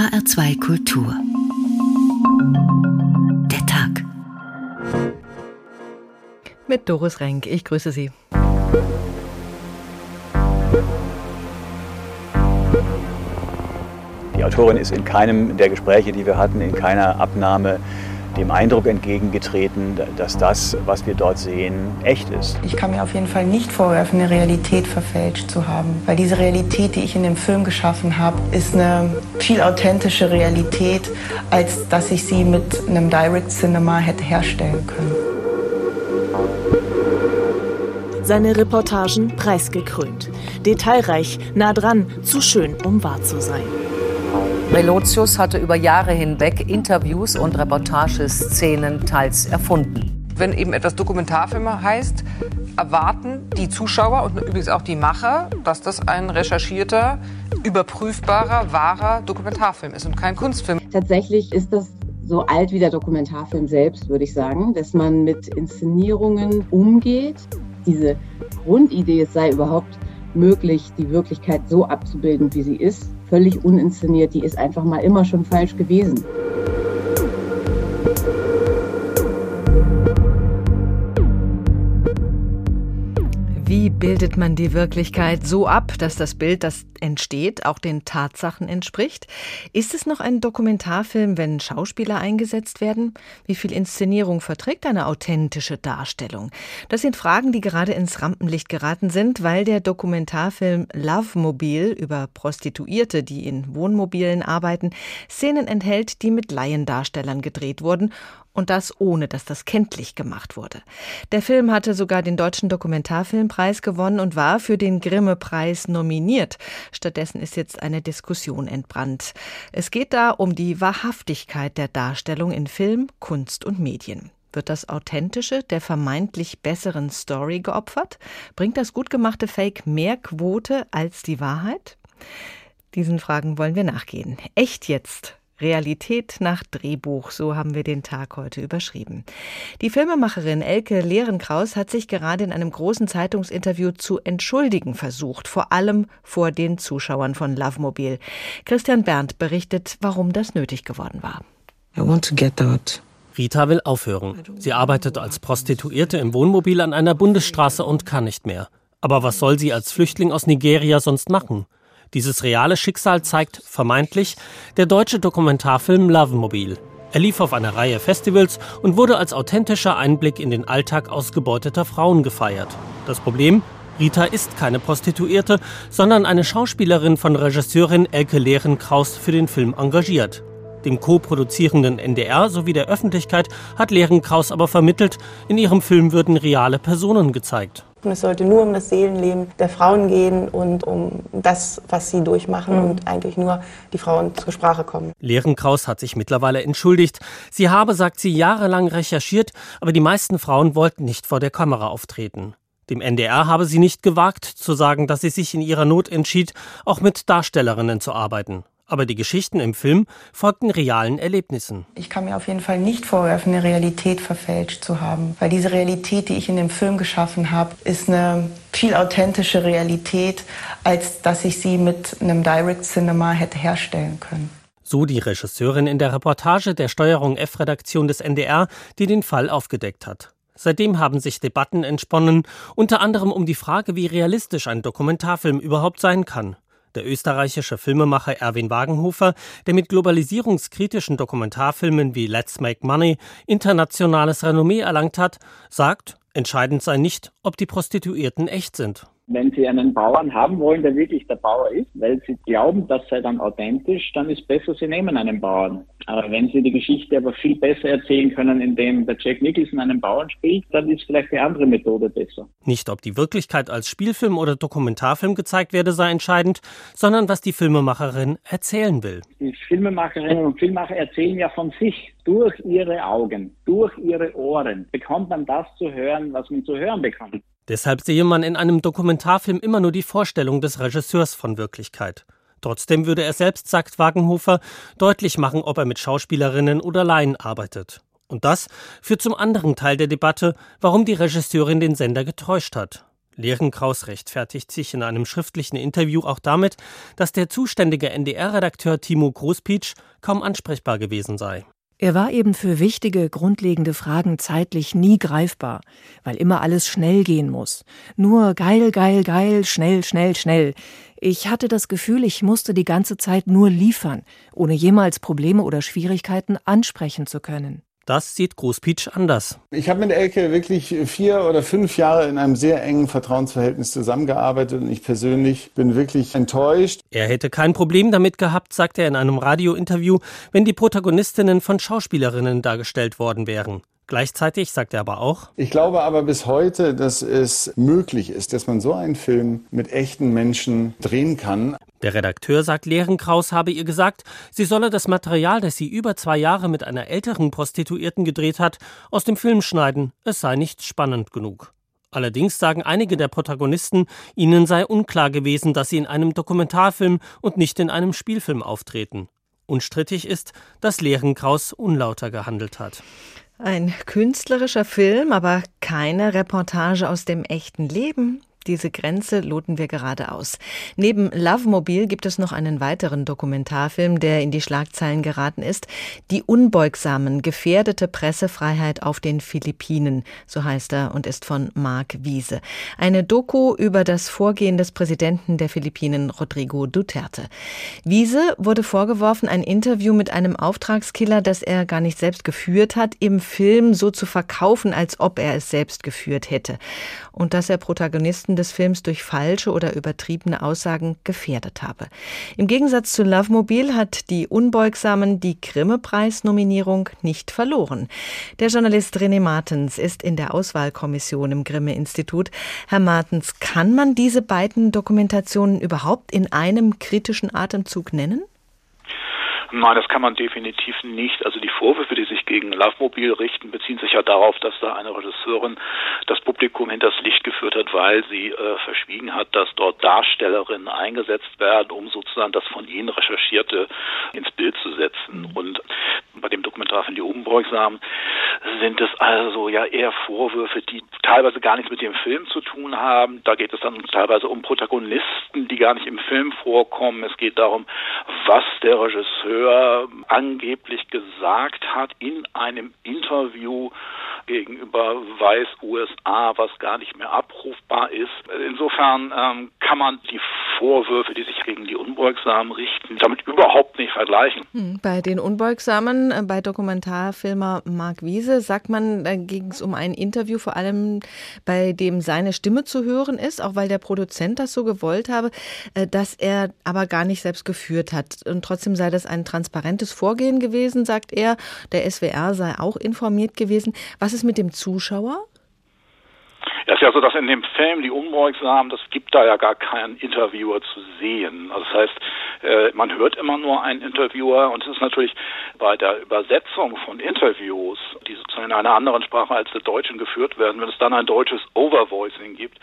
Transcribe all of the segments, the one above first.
HR2 Kultur. Der Tag. Mit Doris Renk. Ich grüße Sie. Die Autorin ist in keinem der Gespräche, die wir hatten, in keiner Abnahme dem Eindruck entgegengetreten, dass das, was wir dort sehen, echt ist. Ich kann mir auf jeden Fall nicht vorwerfen, eine Realität verfälscht zu haben, weil diese Realität, die ich in dem Film geschaffen habe, ist eine viel authentische Realität, als dass ich sie mit einem Direct Cinema hätte herstellen können. Seine Reportagen preisgekrönt. Detailreich, nah dran, zu schön, um wahr zu sein. Relotius hatte über Jahre hinweg Interviews und Reportageszenen teils erfunden. Wenn eben etwas Dokumentarfilme heißt, erwarten die Zuschauer und übrigens auch die Macher, dass das ein recherchierter, überprüfbarer, wahrer Dokumentarfilm ist und kein Kunstfilm. Tatsächlich ist das so alt wie der Dokumentarfilm selbst, würde ich sagen, dass man mit Inszenierungen umgeht. Diese Grundidee, es sei überhaupt möglich, die Wirklichkeit so abzubilden, wie sie ist, völlig uninszeniert, die ist einfach mal immer schon falsch gewesen. Wie bildet man die Wirklichkeit so ab, dass das Bild, das entsteht, auch den Tatsachen entspricht? Ist es noch ein Dokumentarfilm, wenn Schauspieler eingesetzt werden? Wie viel Inszenierung verträgt eine authentische Darstellung? Das sind Fragen, die gerade ins Rampenlicht geraten sind, weil der Dokumentarfilm Love Mobile über Prostituierte, die in Wohnmobilen arbeiten, Szenen enthält, die mit Laiendarstellern gedreht wurden und das ohne, dass das kenntlich gemacht wurde. Der Film hatte sogar den Deutschen Dokumentarfilmpreis gewonnen und war für den Grimme-Preis nominiert. Stattdessen ist jetzt eine Diskussion entbrannt. Es geht da um die Wahrhaftigkeit der Darstellung in Film, Kunst und Medien. Wird das Authentische der vermeintlich besseren Story geopfert? Bringt das gut gemachte Fake mehr Quote als die Wahrheit? Diesen Fragen wollen wir nachgehen. Echt jetzt Realität nach Drehbuch, so haben wir den Tag heute überschrieben. Die Filmemacherin Elke Lehrenkraus hat sich gerade in einem großen Zeitungsinterview zu entschuldigen versucht, vor allem vor den Zuschauern von Lovemobil. Christian Berndt berichtet, warum das nötig geworden war. I want to get out. Rita will aufhören. Sie arbeitet als Prostituierte im Wohnmobil an einer Bundesstraße und kann nicht mehr. Aber was soll sie als Flüchtling aus Nigeria sonst machen? Dieses reale Schicksal zeigt vermeintlich der deutsche Dokumentarfilm Lovemobil. Er lief auf einer Reihe Festivals und wurde als authentischer Einblick in den Alltag ausgebeuteter Frauen gefeiert. Das Problem? Rita ist keine Prostituierte, sondern eine Schauspielerin von Regisseurin Elke Lehrenkraus für den Film engagiert. Dem co-produzierenden NDR sowie der Öffentlichkeit hat Lehrenkraus aber vermittelt, in ihrem Film würden reale Personen gezeigt. Und es sollte nur um das Seelenleben der Frauen gehen und um das, was sie durchmachen mhm. und eigentlich nur die Frauen zur Sprache kommen. Lehrenkraus hat sich mittlerweile entschuldigt. Sie habe, sagt sie, jahrelang recherchiert, aber die meisten Frauen wollten nicht vor der Kamera auftreten. Dem NDR habe sie nicht gewagt zu sagen, dass sie sich in ihrer Not entschied, auch mit Darstellerinnen zu arbeiten. Aber die Geschichten im Film folgten realen Erlebnissen. Ich kann mir auf jeden Fall nicht vorwerfen, eine Realität verfälscht zu haben. Weil diese Realität, die ich in dem Film geschaffen habe, ist eine viel authentische Realität, als dass ich sie mit einem Direct Cinema hätte herstellen können. So die Regisseurin in der Reportage der Steuerung F-Redaktion des NDR, die den Fall aufgedeckt hat. Seitdem haben sich Debatten entsponnen, unter anderem um die Frage, wie realistisch ein Dokumentarfilm überhaupt sein kann. Der österreichische Filmemacher Erwin Wagenhofer, der mit globalisierungskritischen Dokumentarfilmen wie Let's Make Money internationales Renommee erlangt hat, sagt, entscheidend sei nicht, ob die Prostituierten echt sind wenn Sie einen Bauern haben wollen, der wirklich der Bauer ist, weil Sie glauben, das sei dann authentisch, dann ist besser, Sie nehmen einen Bauern. Aber wenn Sie die Geschichte aber viel besser erzählen können, indem der Jack Nicholson einen Bauern spielt, dann ist vielleicht die andere Methode besser. Nicht, ob die Wirklichkeit als Spielfilm oder Dokumentarfilm gezeigt werde, sei entscheidend, sondern was die Filmemacherin erzählen will. Die Filmemacherinnen und Filmemacher erzählen ja von sich durch ihre Augen, durch ihre Ohren bekommt man das zu hören, was man zu hören bekommt. Deshalb sehe man in einem Dokumentarfilm immer nur die Vorstellung des Regisseurs von Wirklichkeit. Trotzdem würde er selbst, sagt Wagenhofer, deutlich machen, ob er mit Schauspielerinnen oder Laien arbeitet. Und das führt zum anderen Teil der Debatte, warum die Regisseurin den Sender getäuscht hat. Lehrenkraus rechtfertigt sich in einem schriftlichen Interview auch damit, dass der zuständige NDR-Redakteur Timo Großpietsch kaum ansprechbar gewesen sei. Er war eben für wichtige, grundlegende Fragen zeitlich nie greifbar, weil immer alles schnell gehen muss. Nur geil, geil, geil, schnell, schnell, schnell. Ich hatte das Gefühl, ich musste die ganze Zeit nur liefern, ohne jemals Probleme oder Schwierigkeiten ansprechen zu können. Das sieht Großpietsch anders. Ich habe mit Elke wirklich vier oder fünf Jahre in einem sehr engen Vertrauensverhältnis zusammengearbeitet und ich persönlich bin wirklich enttäuscht. Er hätte kein Problem damit gehabt, sagt er in einem Radiointerview, wenn die Protagonistinnen von Schauspielerinnen dargestellt worden wären. Gleichzeitig sagt er aber auch, ich glaube aber bis heute, dass es möglich ist, dass man so einen Film mit echten Menschen drehen kann. Der Redakteur sagt, Lehrenkraus habe ihr gesagt, sie solle das Material, das sie über zwei Jahre mit einer älteren Prostituierten gedreht hat, aus dem Film schneiden, es sei nicht spannend genug. Allerdings sagen einige der Protagonisten, ihnen sei unklar gewesen, dass sie in einem Dokumentarfilm und nicht in einem Spielfilm auftreten. Unstrittig ist, dass Lehrenkraus unlauter gehandelt hat. Ein künstlerischer Film, aber keine Reportage aus dem echten Leben. Diese Grenze loten wir gerade aus. Neben Love Mobile gibt es noch einen weiteren Dokumentarfilm, der in die Schlagzeilen geraten ist. Die unbeugsamen, gefährdete Pressefreiheit auf den Philippinen, so heißt er und ist von Mark Wiese. Eine Doku über das Vorgehen des Präsidenten der Philippinen, Rodrigo Duterte. Wiese wurde vorgeworfen, ein Interview mit einem Auftragskiller, das er gar nicht selbst geführt hat, im Film so zu verkaufen, als ob er es selbst geführt hätte. Und dass er Protagonisten Journalisten des Films durch falsche oder übertriebene Aussagen gefährdet habe. Im Gegensatz zu Love Mobile hat die Unbeugsamen die Grimme-Preis-Nominierung nicht verloren. Der Journalist René Martens ist in der Auswahlkommission im Grimme-Institut. Herr Martens, kann man diese beiden Dokumentationen überhaupt in einem kritischen Atemzug nennen? Nein, das kann man definitiv nicht. Also die Vorwürfe, die sich gegen Lovemobil richten, beziehen sich ja darauf, dass da eine Regisseurin das Publikum hinters Licht geführt hat, weil sie äh, verschwiegen hat, dass dort Darstellerinnen eingesetzt werden, um sozusagen das von ihnen Recherchierte ins Bild zu setzen. Und bei dem Dokumentarfilm Die Unbeugsamen sind es also ja eher Vorwürfe, die teilweise gar nichts mit dem Film zu tun haben. Da geht es dann teilweise um Protagonisten, die gar nicht im Film vorkommen. Es geht darum, was der Regisseur angeblich gesagt hat in einem Interview gegenüber Weiß USA, was gar nicht mehr abrufbar ist. Insofern ähm, kann man die Vorwürfe, die sich gegen die Unbeugsamen richten, damit überhaupt nicht vergleichen. Hm, bei den Unbeugsamen, äh, bei Dokumentarfilmer Marc Wiese, sagt man, da ging es um ein Interview, vor allem bei dem seine Stimme zu hören ist, auch weil der Produzent das so gewollt habe, äh, dass er aber gar nicht selbst geführt hat. Und trotzdem sei das ein transparentes Vorgehen gewesen, sagt er. Der SWR sei auch informiert gewesen. Was ist mit dem Zuschauer? Ja, ist ja so, dass in dem Film Die Unbeugsamen, das gibt da ja gar keinen Interviewer zu sehen. Also das heißt, äh, man hört immer nur einen Interviewer und es ist natürlich bei der Übersetzung von Interviews, die sozusagen in einer anderen Sprache als der deutschen geführt werden, wenn es dann ein deutsches Overvoicing gibt,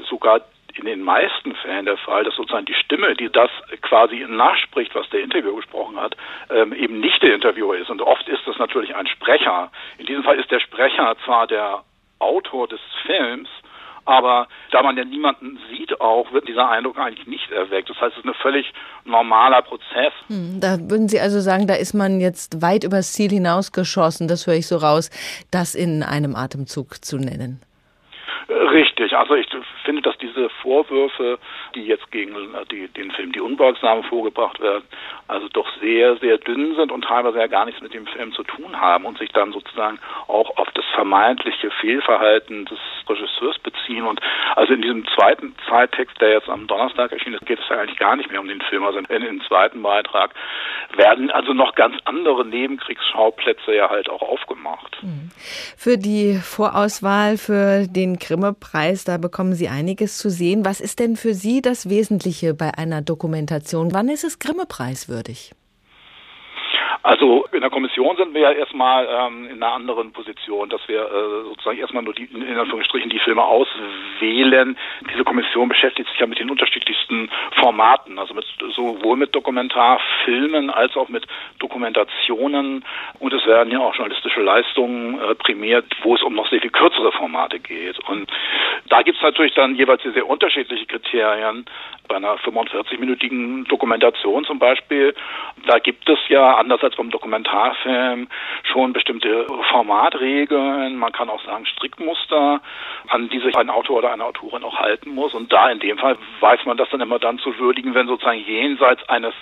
ist sogar in den meisten Fällen der Fall, dass sozusagen die Stimme, die das quasi nachspricht, was der Interviewer gesprochen hat, ähm, eben nicht der Interviewer ist. Und oft ist das natürlich ein Sprecher. In diesem Fall ist der Sprecher zwar der Autor des Films, aber da man ja niemanden sieht auch, wird dieser Eindruck eigentlich nicht erweckt. Das heißt, es ist ein völlig normaler Prozess. Hm, da würden Sie also sagen, da ist man jetzt weit übers Ziel hinausgeschossen, das höre ich so raus, das in einem Atemzug zu nennen. Richtig, also ich finde, dass diese Vorwürfe, die jetzt gegen die, den Film Die Unbeugsame vorgebracht werden, also doch sehr, sehr dünn sind und teilweise ja gar nichts mit dem Film zu tun haben und sich dann sozusagen auch auf das vermeintliche Fehlverhalten des Regisseurs beziehen. Und also in diesem zweiten Zeittext, der jetzt am Donnerstag erschienen ist, geht es ja eigentlich gar nicht mehr um den Film. Also in, in dem zweiten Beitrag werden also noch ganz andere Nebenkriegsschauplätze ja halt auch aufgemacht. Mhm. Für die Vorauswahl für den Grimme-Preis, da bekommen Sie einiges zu sehen. Was ist denn für Sie das Wesentliche bei einer Dokumentation? Wann ist es Grimme-Preis würdig? Also in der Kommission sind wir ja erstmal ähm, in einer anderen Position, dass wir äh, sozusagen erstmal nur die, in Anführungsstrichen die Filme auswählen. Diese Kommission beschäftigt sich ja mit den unterschiedlichsten Formaten, also mit, sowohl mit Dokumentarfilmen als auch mit Dokumentationen und es werden ja auch journalistische Leistungen äh, prämiert, wo es um noch sehr viel kürzere Formate geht. Und da gibt es natürlich dann jeweils sehr, sehr unterschiedliche Kriterien. Bei einer 45-minütigen Dokumentation zum Beispiel, da gibt es ja, anders als beim Dokumentarfilm, schon bestimmte Formatregeln, man kann auch sagen Strickmuster, an die sich ein Autor oder eine Autorin auch halten muss. Und da in dem Fall weiß man das dann immer dann zu würdigen, wenn sozusagen jenseits eines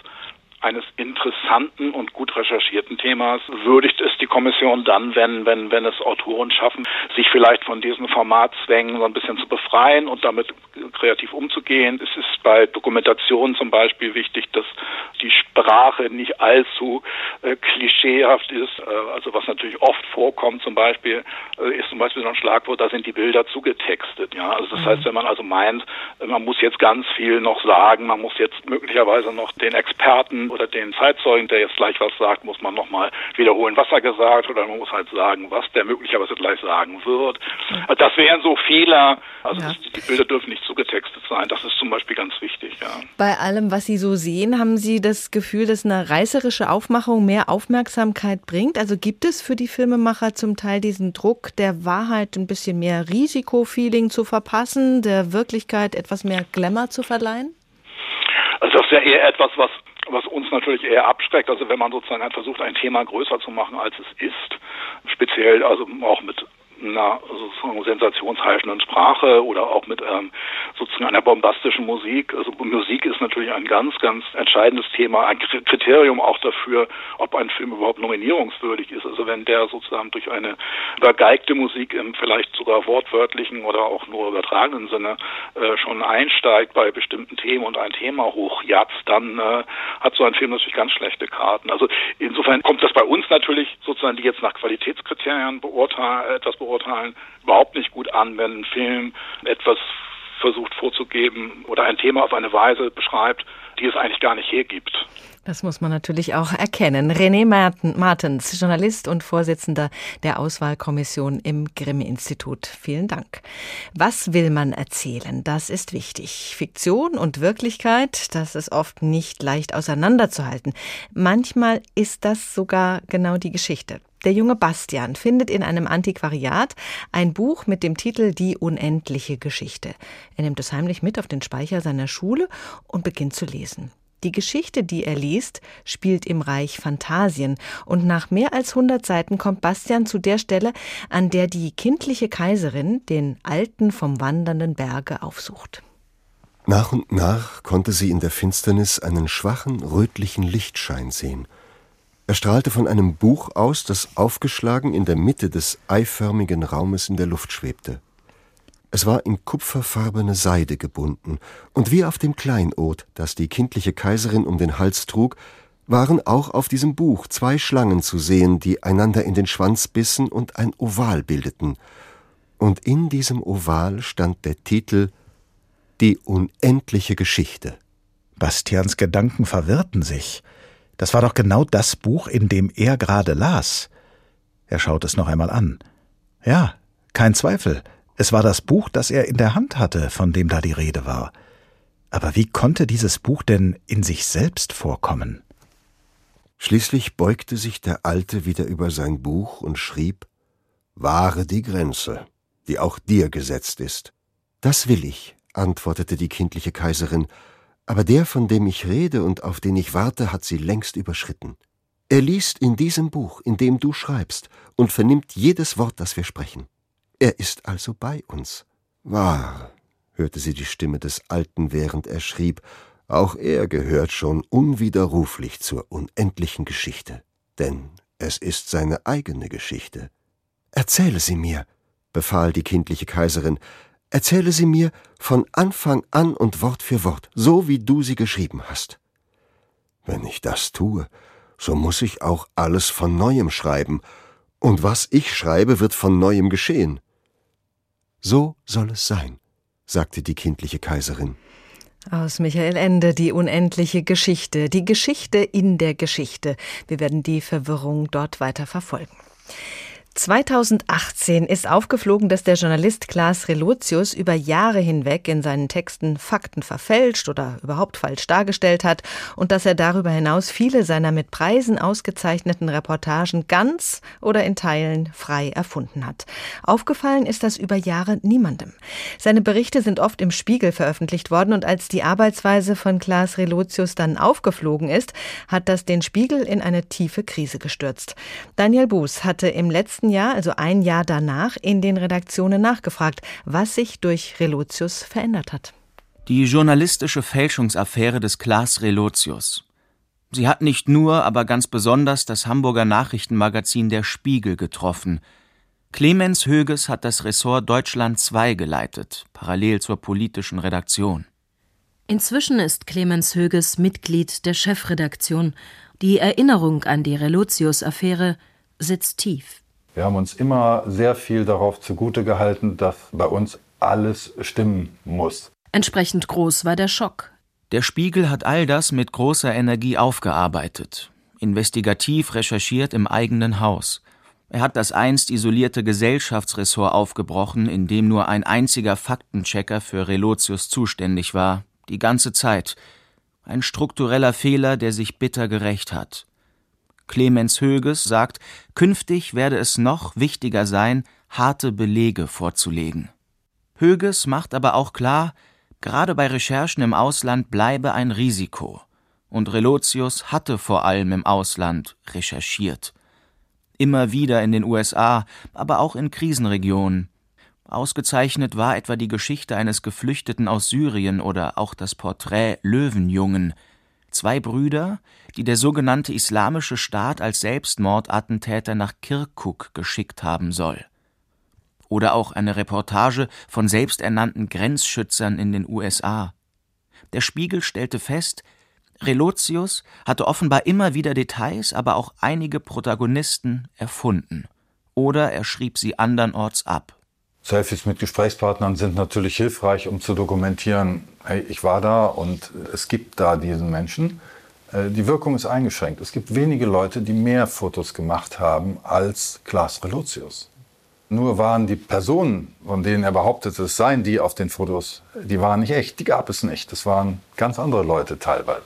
eines interessanten und gut recherchierten Themas würdigt es die Kommission dann, wenn, wenn, wenn es Autoren schaffen, sich vielleicht von diesen Formatzwängen so ein bisschen zu befreien und damit kreativ umzugehen. Es ist bei Dokumentationen zum Beispiel wichtig, dass die Sprache nicht allzu äh, klischeehaft ist. Äh, also was natürlich oft vorkommt zum Beispiel, äh, ist zum Beispiel so ein Schlagwort, da sind die Bilder zugetextet. Ja, also das mhm. heißt, wenn man also meint, man muss jetzt ganz viel noch sagen, man muss jetzt möglicherweise noch den Experten oder den Zeitzeugen, der jetzt gleich was sagt, muss man nochmal wiederholen, was er gesagt oder man muss halt sagen, was der möglicherweise gleich sagen wird. Also das wären so Fehler. Also ja. die Bilder dürfen nicht zugetextet sein. Das ist zum Beispiel ganz wichtig. Ja. Bei allem, was Sie so sehen, haben Sie das Gefühl, dass eine reißerische Aufmachung mehr Aufmerksamkeit bringt? Also gibt es für die Filmemacher zum Teil diesen Druck, der Wahrheit ein bisschen mehr Risikofeeling zu verpassen, der Wirklichkeit etwas mehr Glamour zu verleihen? Also das ist ja eher etwas, was was uns natürlich eher abschreckt. Also wenn man sozusagen halt versucht, ein Thema größer zu machen, als es ist, speziell also auch mit einer sozusagen sensationsheischenden Sprache oder auch mit ähm, sozusagen einer bombastischen Musik. Also Musik ist natürlich ein ganz, ganz entscheidendes Thema, ein Kriterium auch dafür, ob ein Film überhaupt nominierungswürdig ist. Also wenn der sozusagen durch eine übergeigte Musik im vielleicht sogar wortwörtlichen oder auch nur übertragenen Sinne äh, schon einsteigt bei bestimmten Themen und ein Thema hochjatzt, dann äh, hat so ein Film natürlich ganz schlechte Karten. Also insofern kommt das bei uns natürlich sozusagen, die jetzt nach Qualitätskriterien beurteilen, etwas beurteilen, beurteilen, überhaupt nicht gut an, wenn ein Film etwas versucht vorzugeben oder ein Thema auf eine Weise beschreibt, die es eigentlich gar nicht hergibt. Das muss man natürlich auch erkennen. René Martens, Journalist und Vorsitzender der Auswahlkommission im Grimme-Institut. Vielen Dank. Was will man erzählen? Das ist wichtig. Fiktion und Wirklichkeit, das ist oft nicht leicht auseinanderzuhalten. Manchmal ist das sogar genau die Geschichte. Der junge Bastian findet in einem Antiquariat ein Buch mit dem Titel Die unendliche Geschichte. Er nimmt es heimlich mit auf den Speicher seiner Schule und beginnt zu lesen. Die Geschichte, die er liest, spielt im Reich Phantasien und nach mehr als 100 Seiten kommt Bastian zu der Stelle, an der die kindliche Kaiserin den Alten vom wandernden Berge aufsucht. Nach und nach konnte sie in der Finsternis einen schwachen, rötlichen Lichtschein sehen – er strahlte von einem Buch aus, das aufgeschlagen in der Mitte des eiförmigen Raumes in der Luft schwebte. Es war in kupferfarbene Seide gebunden, und wie auf dem Kleinod, das die kindliche Kaiserin um den Hals trug, waren auch auf diesem Buch zwei Schlangen zu sehen, die einander in den Schwanz bissen und ein Oval bildeten. Und in diesem Oval stand der Titel Die unendliche Geschichte. Bastians Gedanken verwirrten sich. Das war doch genau das Buch, in dem er gerade las. Er schaut es noch einmal an. Ja, kein Zweifel. Es war das Buch, das er in der Hand hatte, von dem da die Rede war. Aber wie konnte dieses Buch denn in sich selbst vorkommen? Schließlich beugte sich der Alte wieder über sein Buch und schrieb Wahre die Grenze, die auch dir gesetzt ist. Das will ich, antwortete die kindliche Kaiserin aber der, von dem ich rede und auf den ich warte, hat sie längst überschritten. Er liest in diesem Buch, in dem du schreibst, und vernimmt jedes Wort, das wir sprechen. Er ist also bei uns. Wahr, hörte sie die Stimme des Alten, während er schrieb, auch er gehört schon unwiderruflich zur unendlichen Geschichte, denn es ist seine eigene Geschichte. Erzähle sie mir, befahl die kindliche Kaiserin, Erzähle sie mir von Anfang an und Wort für Wort, so wie du sie geschrieben hast. Wenn ich das tue, so muss ich auch alles von neuem schreiben, und was ich schreibe, wird von neuem geschehen. So soll es sein, sagte die kindliche Kaiserin. Aus Michael Ende, die unendliche Geschichte, die Geschichte in der Geschichte. Wir werden die Verwirrung dort weiter verfolgen. 2018 ist aufgeflogen, dass der Journalist Klaas Relotius über Jahre hinweg in seinen Texten Fakten verfälscht oder überhaupt falsch dargestellt hat und dass er darüber hinaus viele seiner mit Preisen ausgezeichneten Reportagen ganz oder in Teilen frei erfunden hat. Aufgefallen ist das über Jahre niemandem. Seine Berichte sind oft im Spiegel veröffentlicht worden und als die Arbeitsweise von Klaas Relotius dann aufgeflogen ist, hat das den Spiegel in eine tiefe Krise gestürzt. Daniel Buß hatte im letzten letzten Jahr, also ein Jahr danach, in den Redaktionen nachgefragt, was sich durch Relotius verändert hat. Die journalistische Fälschungsaffäre des Klaas Relotius. Sie hat nicht nur, aber ganz besonders das Hamburger Nachrichtenmagazin Der Spiegel getroffen. Clemens Höges hat das Ressort Deutschland 2 geleitet, parallel zur politischen Redaktion. Inzwischen ist Clemens Höges Mitglied der Chefredaktion. Die Erinnerung an die Relotius-Affäre sitzt tief. Wir haben uns immer sehr viel darauf zugute gehalten, dass bei uns alles stimmen muss. Entsprechend groß war der Schock. Der Spiegel hat all das mit großer Energie aufgearbeitet, investigativ recherchiert im eigenen Haus. Er hat das einst isolierte Gesellschaftsressort aufgebrochen, in dem nur ein einziger Faktenchecker für Relotius zuständig war, die ganze Zeit. Ein struktureller Fehler, der sich bitter gerecht hat. Clemens Höges sagt, künftig werde es noch wichtiger sein, harte Belege vorzulegen. Höges macht aber auch klar, gerade bei Recherchen im Ausland bleibe ein Risiko. Und Relotius hatte vor allem im Ausland recherchiert. Immer wieder in den USA, aber auch in Krisenregionen. Ausgezeichnet war etwa die Geschichte eines Geflüchteten aus Syrien oder auch das Porträt Löwenjungen, Zwei Brüder, die der sogenannte Islamische Staat als Selbstmordattentäter nach Kirkuk geschickt haben soll. Oder auch eine Reportage von selbsternannten Grenzschützern in den USA. Der Spiegel stellte fest, Relotius hatte offenbar immer wieder Details, aber auch einige Protagonisten erfunden. Oder er schrieb sie andernorts ab. Selfies mit Gesprächspartnern sind natürlich hilfreich, um zu dokumentieren, hey, ich war da und es gibt da diesen Menschen. Äh, die Wirkung ist eingeschränkt. Es gibt wenige Leute, die mehr Fotos gemacht haben als Klaas Relotius. Nur waren die Personen, von denen er behauptete, es seien die auf den Fotos, die waren nicht echt, die gab es nicht. Das waren ganz andere Leute teilweise.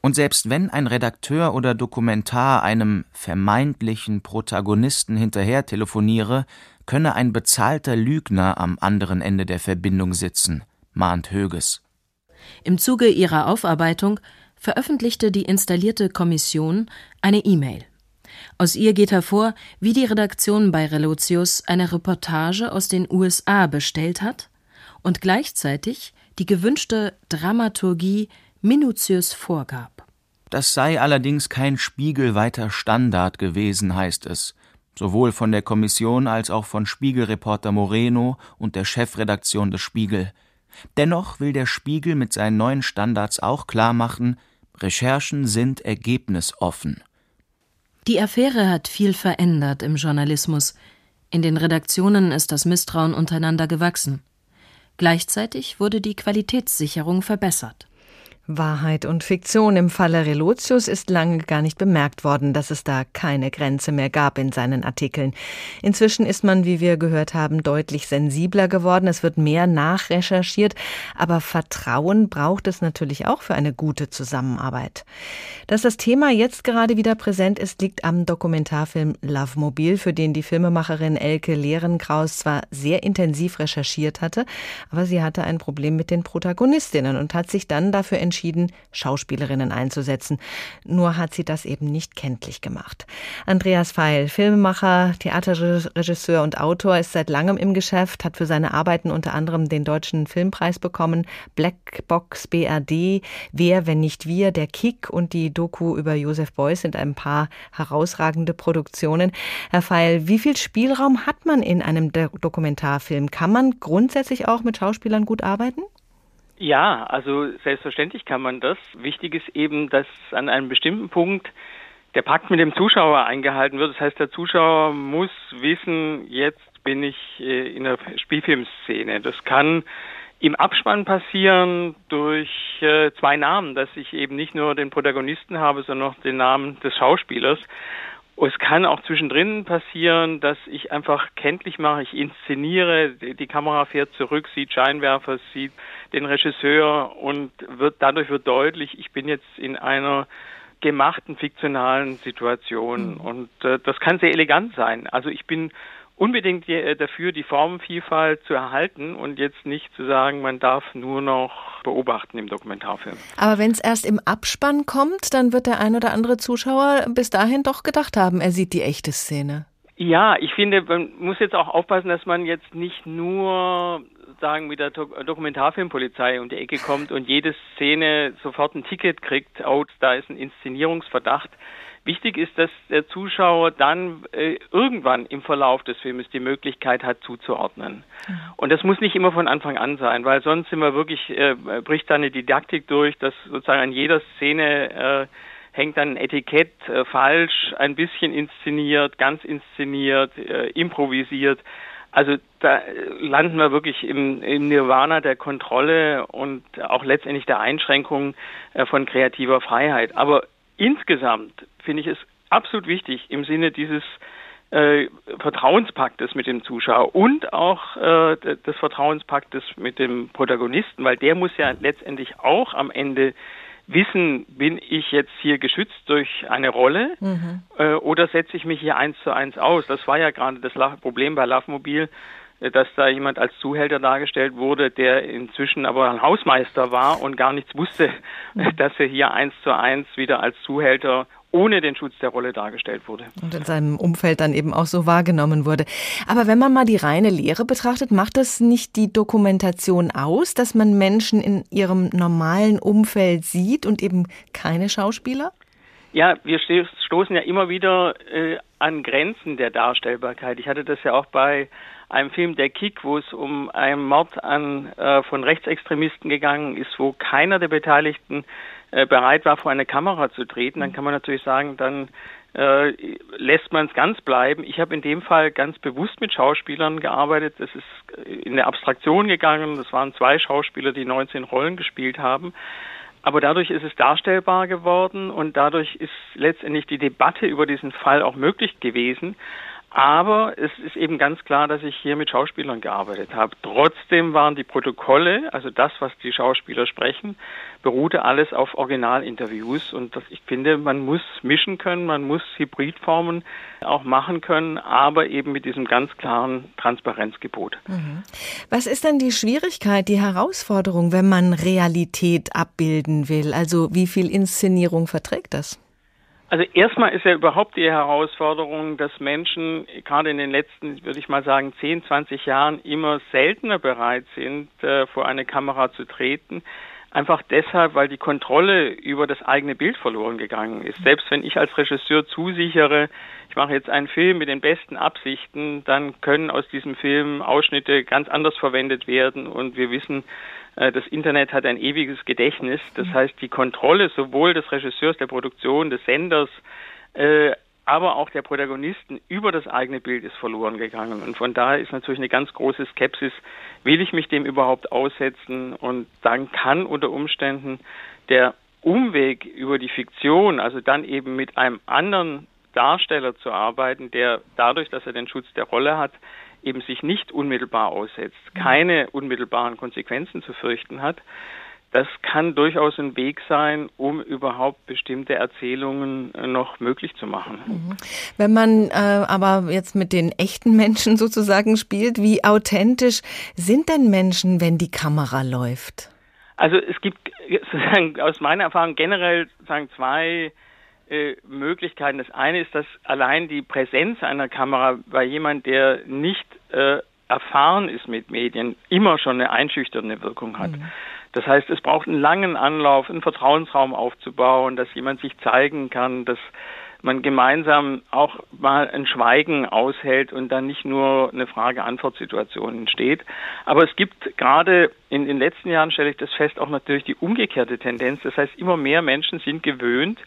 Und selbst wenn ein Redakteur oder Dokumentar einem vermeintlichen Protagonisten hinterher telefoniere, könne ein bezahlter Lügner am anderen Ende der Verbindung sitzen, mahnt Höges. Im Zuge ihrer Aufarbeitung veröffentlichte die installierte Kommission eine E-Mail. Aus ihr geht hervor, wie die Redaktion bei Relotius eine Reportage aus den USA bestellt hat und gleichzeitig die gewünschte Dramaturgie minutiös vorgab. Das sei allerdings kein spiegelweiter Standard gewesen, heißt es, sowohl von der Kommission als auch von Spiegelreporter Moreno und der Chefredaktion des Spiegel. Dennoch will der Spiegel mit seinen neuen Standards auch klarmachen, Recherchen sind ergebnisoffen. Die Affäre hat viel verändert im Journalismus. In den Redaktionen ist das Misstrauen untereinander gewachsen. Gleichzeitig wurde die Qualitätssicherung verbessert. Wahrheit und Fiktion im Falle Relotius ist lange gar nicht bemerkt worden, dass es da keine Grenze mehr gab in seinen Artikeln. Inzwischen ist man, wie wir gehört haben, deutlich sensibler geworden. Es wird mehr nachrecherchiert, aber Vertrauen braucht es natürlich auch für eine gute Zusammenarbeit. Dass das Thema jetzt gerade wieder präsent ist, liegt am Dokumentarfilm Love Mobil, für den die Filmemacherin Elke Lehrenkraus zwar sehr intensiv recherchiert hatte, aber sie hatte ein Problem mit den Protagonistinnen und hat sich dann dafür entschieden, entschieden, Schauspielerinnen einzusetzen. Nur hat sie das eben nicht kenntlich gemacht. Andreas Feil, Filmemacher, Theaterregisseur und Autor, ist seit langem im Geschäft, hat für seine Arbeiten unter anderem den Deutschen Filmpreis bekommen, Blackbox BRD, Wer, wenn nicht wir, der Kick und die Doku über Josef Beuys sind ein paar herausragende Produktionen. Herr Feil, wie viel Spielraum hat man in einem Dokumentarfilm? Kann man grundsätzlich auch mit Schauspielern gut arbeiten? Ja, also selbstverständlich kann man das. Wichtig ist eben, dass an einem bestimmten Punkt der Pakt mit dem Zuschauer eingehalten wird. Das heißt, der Zuschauer muss wissen, jetzt bin ich äh, in der Spielfilmszene. Das kann im Abspann passieren durch äh, zwei Namen, dass ich eben nicht nur den Protagonisten habe, sondern auch den Namen des Schauspielers. Es kann auch zwischendrin passieren, dass ich einfach kenntlich mache, ich inszeniere, die Kamera fährt zurück, sieht Scheinwerfer, sieht den Regisseur und wird, dadurch wird deutlich, ich bin jetzt in einer gemachten fiktionalen Situation. Mhm. Und äh, das kann sehr elegant sein. Also ich bin unbedingt äh, dafür, die Formenvielfalt zu erhalten und jetzt nicht zu sagen, man darf nur noch beobachten im Dokumentarfilm. Aber wenn es erst im Abspann kommt, dann wird der ein oder andere Zuschauer bis dahin doch gedacht haben, er sieht die echte Szene. Ja, ich finde, man muss jetzt auch aufpassen, dass man jetzt nicht nur sagen mit der Dokumentarfilmpolizei um die Ecke kommt und jede Szene sofort ein Ticket kriegt, oh, da ist ein Inszenierungsverdacht. Wichtig ist, dass der Zuschauer dann äh, irgendwann im Verlauf des Filmes die Möglichkeit hat zuzuordnen. Mhm. Und das muss nicht immer von Anfang an sein, weil sonst sind wir wirklich, äh, bricht da eine Didaktik durch, dass sozusagen an jeder Szene äh, hängt dann ein Etikett äh, falsch, ein bisschen inszeniert, ganz inszeniert, äh, improvisiert. Also da landen wir wirklich im, im, Nirvana der Kontrolle und auch letztendlich der Einschränkung äh, von kreativer Freiheit. Aber insgesamt finde ich es absolut wichtig im Sinne dieses äh, Vertrauenspaktes mit dem Zuschauer und auch äh, des Vertrauenspaktes mit dem Protagonisten, weil der muss ja letztendlich auch am Ende wissen, bin ich jetzt hier geschützt durch eine Rolle mhm. äh, oder setze ich mich hier eins zu eins aus? Das war ja gerade das Problem bei Lovemobil, äh, dass da jemand als Zuhälter dargestellt wurde, der inzwischen aber ein Hausmeister war und gar nichts wusste, mhm. dass er hier eins zu eins wieder als Zuhälter ohne den Schutz der Rolle dargestellt wurde. Und in seinem Umfeld dann eben auch so wahrgenommen wurde. Aber wenn man mal die reine Lehre betrachtet, macht das nicht die Dokumentation aus, dass man Menschen in ihrem normalen Umfeld sieht und eben keine Schauspieler? Ja, wir stoßen ja immer wieder äh, an Grenzen der Darstellbarkeit. Ich hatte das ja auch bei einem Film Der Kick, wo es um einen Mord an äh, von Rechtsextremisten gegangen ist, wo keiner der Beteiligten bereit war, vor eine Kamera zu treten, dann kann man natürlich sagen, dann äh, lässt man es ganz bleiben. Ich habe in dem Fall ganz bewusst mit Schauspielern gearbeitet. Es ist in der Abstraktion gegangen. Das waren zwei Schauspieler, die 19 Rollen gespielt haben. Aber dadurch ist es darstellbar geworden und dadurch ist letztendlich die Debatte über diesen Fall auch möglich gewesen. Aber es ist eben ganz klar, dass ich hier mit Schauspielern gearbeitet habe. Trotzdem waren die Protokolle, also das, was die Schauspieler sprechen, beruhte alles auf Originalinterviews. Und das, ich finde, man muss mischen können, man muss Hybridformen auch machen können, aber eben mit diesem ganz klaren Transparenzgebot. Mhm. Was ist denn die Schwierigkeit, die Herausforderung, wenn man Realität abbilden will? Also wie viel Inszenierung verträgt das? Also erstmal ist ja überhaupt die Herausforderung, dass Menschen gerade in den letzten, würde ich mal sagen, 10, 20 Jahren immer seltener bereit sind, äh, vor eine Kamera zu treten. Einfach deshalb, weil die Kontrolle über das eigene Bild verloren gegangen ist. Selbst wenn ich als Regisseur zusichere, ich mache jetzt einen Film mit den besten Absichten, dann können aus diesem Film Ausschnitte ganz anders verwendet werden und wir wissen, das Internet hat ein ewiges Gedächtnis. Das mhm. heißt, die Kontrolle sowohl des Regisseurs, der Produktion, des Senders, äh, aber auch der Protagonisten über das eigene Bild ist verloren gegangen. Und von daher ist natürlich eine ganz große Skepsis, will ich mich dem überhaupt aussetzen? Und dann kann unter Umständen der Umweg über die Fiktion, also dann eben mit einem anderen Darsteller zu arbeiten, der dadurch, dass er den Schutz der Rolle hat, eben sich nicht unmittelbar aussetzt, keine unmittelbaren Konsequenzen zu fürchten hat, das kann durchaus ein Weg sein, um überhaupt bestimmte Erzählungen äh, noch möglich zu machen. Mhm. Wenn man äh, aber jetzt mit den echten Menschen sozusagen spielt, wie authentisch sind denn Menschen, wenn die Kamera läuft? Also es gibt sozusagen aus meiner Erfahrung generell sozusagen zwei äh, Möglichkeiten. Das eine ist, dass allein die Präsenz einer Kamera bei jemand, der nicht äh, erfahren ist mit Medien, immer schon eine einschüchternde Wirkung hat. Mhm. Das heißt, es braucht einen langen Anlauf, einen Vertrauensraum aufzubauen, dass jemand sich zeigen kann, dass man gemeinsam auch mal ein Schweigen aushält und dann nicht nur eine Frage-Antwort-Situation entsteht. Aber es gibt gerade in den letzten Jahren, stelle ich das fest, auch natürlich die umgekehrte Tendenz. Das heißt, immer mehr Menschen sind gewöhnt,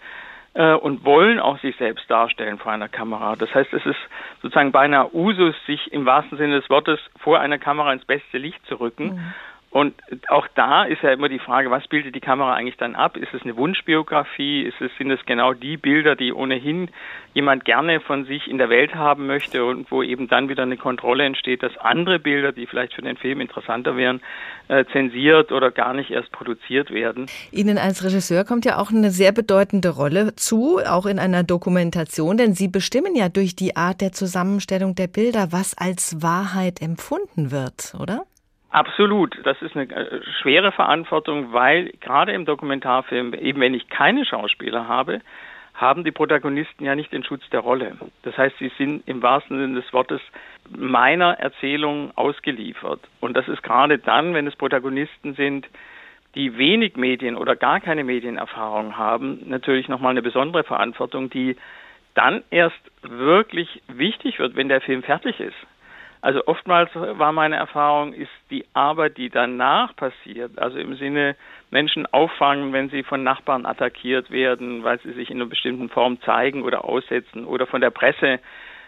äh, und wollen auch sich selbst darstellen vor einer Kamera. Das heißt, es ist sozusagen beinahe Usus, sich im wahrsten Sinne des Wortes vor einer Kamera ins beste Licht zu rücken. Mhm. Und auch da ist ja immer die Frage, was bildet die Kamera eigentlich dann ab? Ist es eine Wunschbiografie? Ist es, sind es genau die Bilder, die ohnehin jemand gerne von sich in der Welt haben möchte und wo eben dann wieder eine Kontrolle entsteht, dass andere Bilder, die vielleicht für den Film interessanter wären, äh, zensiert oder gar nicht erst produziert werden? Ihnen als Regisseur kommt ja auch eine sehr bedeutende Rolle zu, auch in einer Dokumentation, denn Sie bestimmen ja durch die Art der Zusammenstellung der Bilder, was als Wahrheit empfunden wird, oder? Absolut. Das ist eine äh, schwere Verantwortung, weil gerade im Dokumentarfilm, eben wenn ich keine Schauspieler habe, haben die Protagonisten ja nicht den Schutz der Rolle. Das heißt, sie sind im wahrsten Sinne des Wortes meiner Erzählung ausgeliefert. Und das ist gerade dann, wenn es Protagonisten sind, die wenig Medien oder gar keine Medienerfahrung haben, natürlich nochmal eine besondere Verantwortung, die dann erst wirklich wichtig wird, wenn der Film fertig ist. Also oftmals war meine Erfahrung, ist die Arbeit, die danach passiert, also im Sinne Menschen auffangen, wenn sie von Nachbarn attackiert werden, weil sie sich in einer bestimmten Form zeigen oder aussetzen oder von der Presse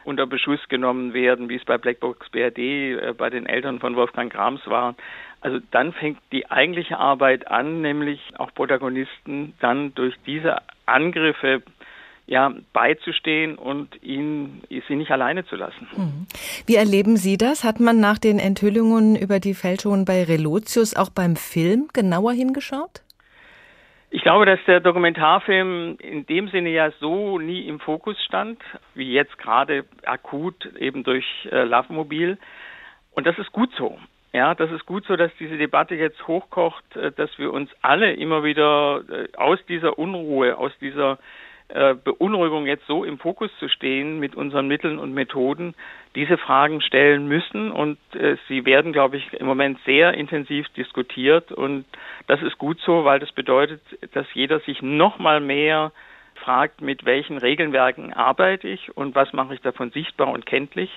unter Beschuss genommen werden, wie es bei Blackbox BRD äh, bei den Eltern von Wolfgang Grams war. Also dann fängt die eigentliche Arbeit an, nämlich auch Protagonisten dann durch diese Angriffe ja, beizustehen und ihn, sie nicht alleine zu lassen. Mhm. Wie erleben Sie das? Hat man nach den Enthüllungen über die Fälschungen bei Relotius auch beim Film genauer hingeschaut? Ich glaube, dass der Dokumentarfilm in dem Sinne ja so nie im Fokus stand, wie jetzt gerade akut eben durch äh, Lovemobil. Und das ist gut so. Ja, das ist gut so, dass diese Debatte jetzt hochkocht, äh, dass wir uns alle immer wieder äh, aus dieser Unruhe, aus dieser äh, Beunruhigung jetzt so im Fokus zu stehen mit unseren Mitteln und Methoden, diese Fragen stellen müssen und äh, sie werden, glaube ich, im Moment sehr intensiv diskutiert und das ist gut so, weil das bedeutet, dass jeder sich noch mal mehr fragt, mit welchen Regelwerken arbeite ich und was mache ich davon sichtbar und kenntlich.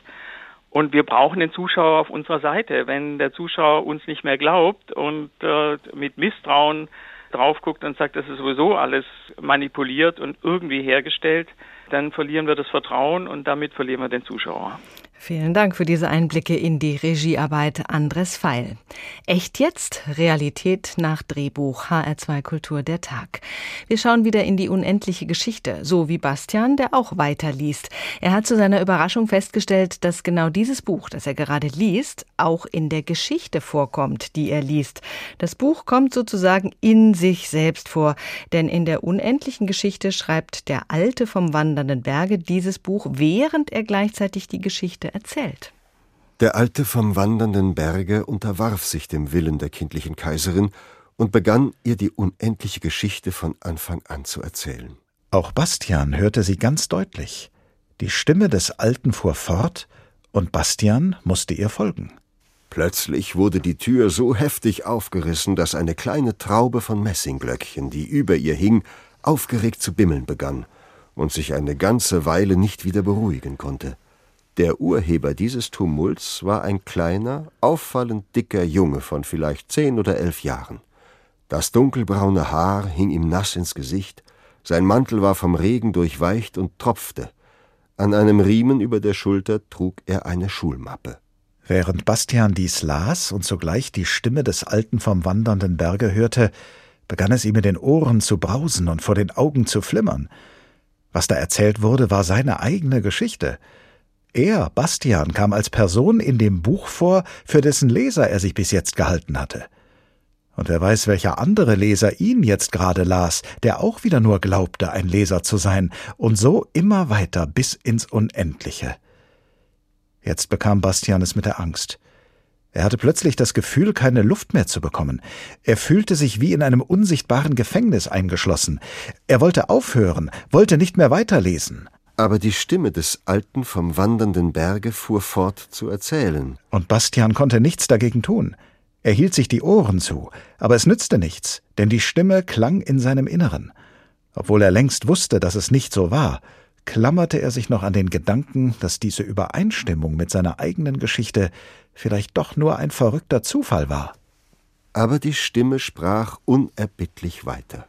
Und wir brauchen den Zuschauer auf unserer Seite. Wenn der Zuschauer uns nicht mehr glaubt und äh, mit Misstrauen drauf guckt und sagt, das ist sowieso alles manipuliert und irgendwie hergestellt, dann verlieren wir das Vertrauen und damit verlieren wir den Zuschauer. Vielen Dank für diese Einblicke in die Regiearbeit Andres Feil. Echt jetzt? Realität nach Drehbuch HR2 Kultur der Tag. Wir schauen wieder in die unendliche Geschichte, so wie Bastian, der auch weiterliest. Er hat zu seiner Überraschung festgestellt, dass genau dieses Buch, das er gerade liest, auch in der Geschichte vorkommt, die er liest. Das Buch kommt sozusagen in sich selbst vor, denn in der unendlichen Geschichte schreibt der Alte vom wandernden Berge dieses Buch, während er gleichzeitig die Geschichte erzählt. Der Alte vom wandernden Berge unterwarf sich dem Willen der kindlichen Kaiserin und begann ihr die unendliche Geschichte von Anfang an zu erzählen. Auch Bastian hörte sie ganz deutlich. Die Stimme des Alten fuhr fort, und Bastian musste ihr folgen. Plötzlich wurde die Tür so heftig aufgerissen, dass eine kleine Traube von Messingglöckchen, die über ihr hing, aufgeregt zu bimmeln begann und sich eine ganze Weile nicht wieder beruhigen konnte. Der Urheber dieses Tumults war ein kleiner, auffallend dicker Junge von vielleicht zehn oder elf Jahren. Das dunkelbraune Haar hing ihm nass ins Gesicht, sein Mantel war vom Regen durchweicht und tropfte. An einem Riemen über der Schulter trug er eine Schulmappe. Während Bastian dies las und sogleich die Stimme des Alten vom wandernden Berge hörte, begann es ihm in den Ohren zu brausen und vor den Augen zu flimmern. Was da erzählt wurde, war seine eigene Geschichte – er, Bastian, kam als Person in dem Buch vor, für dessen Leser er sich bis jetzt gehalten hatte. Und wer weiß, welcher andere Leser ihn jetzt gerade las, der auch wieder nur glaubte, ein Leser zu sein, und so immer weiter bis ins Unendliche. Jetzt bekam Bastian es mit der Angst. Er hatte plötzlich das Gefühl, keine Luft mehr zu bekommen. Er fühlte sich wie in einem unsichtbaren Gefängnis eingeschlossen. Er wollte aufhören, wollte nicht mehr weiterlesen. Aber die Stimme des Alten vom wandernden Berge fuhr fort zu erzählen. Und Bastian konnte nichts dagegen tun. Er hielt sich die Ohren zu, aber es nützte nichts, denn die Stimme klang in seinem Inneren. Obwohl er längst wusste, dass es nicht so war, klammerte er sich noch an den Gedanken, dass diese Übereinstimmung mit seiner eigenen Geschichte vielleicht doch nur ein verrückter Zufall war. Aber die Stimme sprach unerbittlich weiter.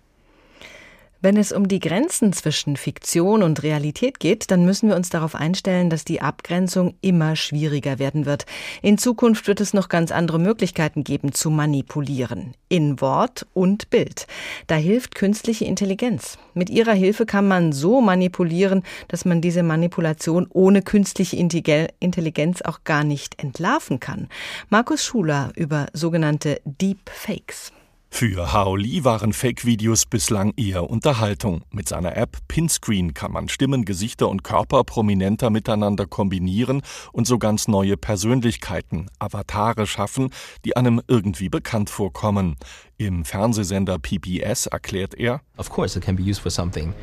Wenn es um die Grenzen zwischen Fiktion und Realität geht, dann müssen wir uns darauf einstellen, dass die Abgrenzung immer schwieriger werden wird. In Zukunft wird es noch ganz andere Möglichkeiten geben zu manipulieren. In Wort und Bild. Da hilft künstliche Intelligenz. Mit ihrer Hilfe kann man so manipulieren, dass man diese Manipulation ohne künstliche Intelligenz auch gar nicht entlarven kann. Markus Schuler über sogenannte Deep Fakes. Für Hao Li waren Fake-Videos bislang eher Unterhaltung. Mit seiner App Pinscreen kann man Stimmen, Gesichter und Körper prominenter miteinander kombinieren und so ganz neue Persönlichkeiten, Avatare schaffen, die einem irgendwie bekannt vorkommen. Im Fernsehsender PBS erklärt er, Of course it can be used for something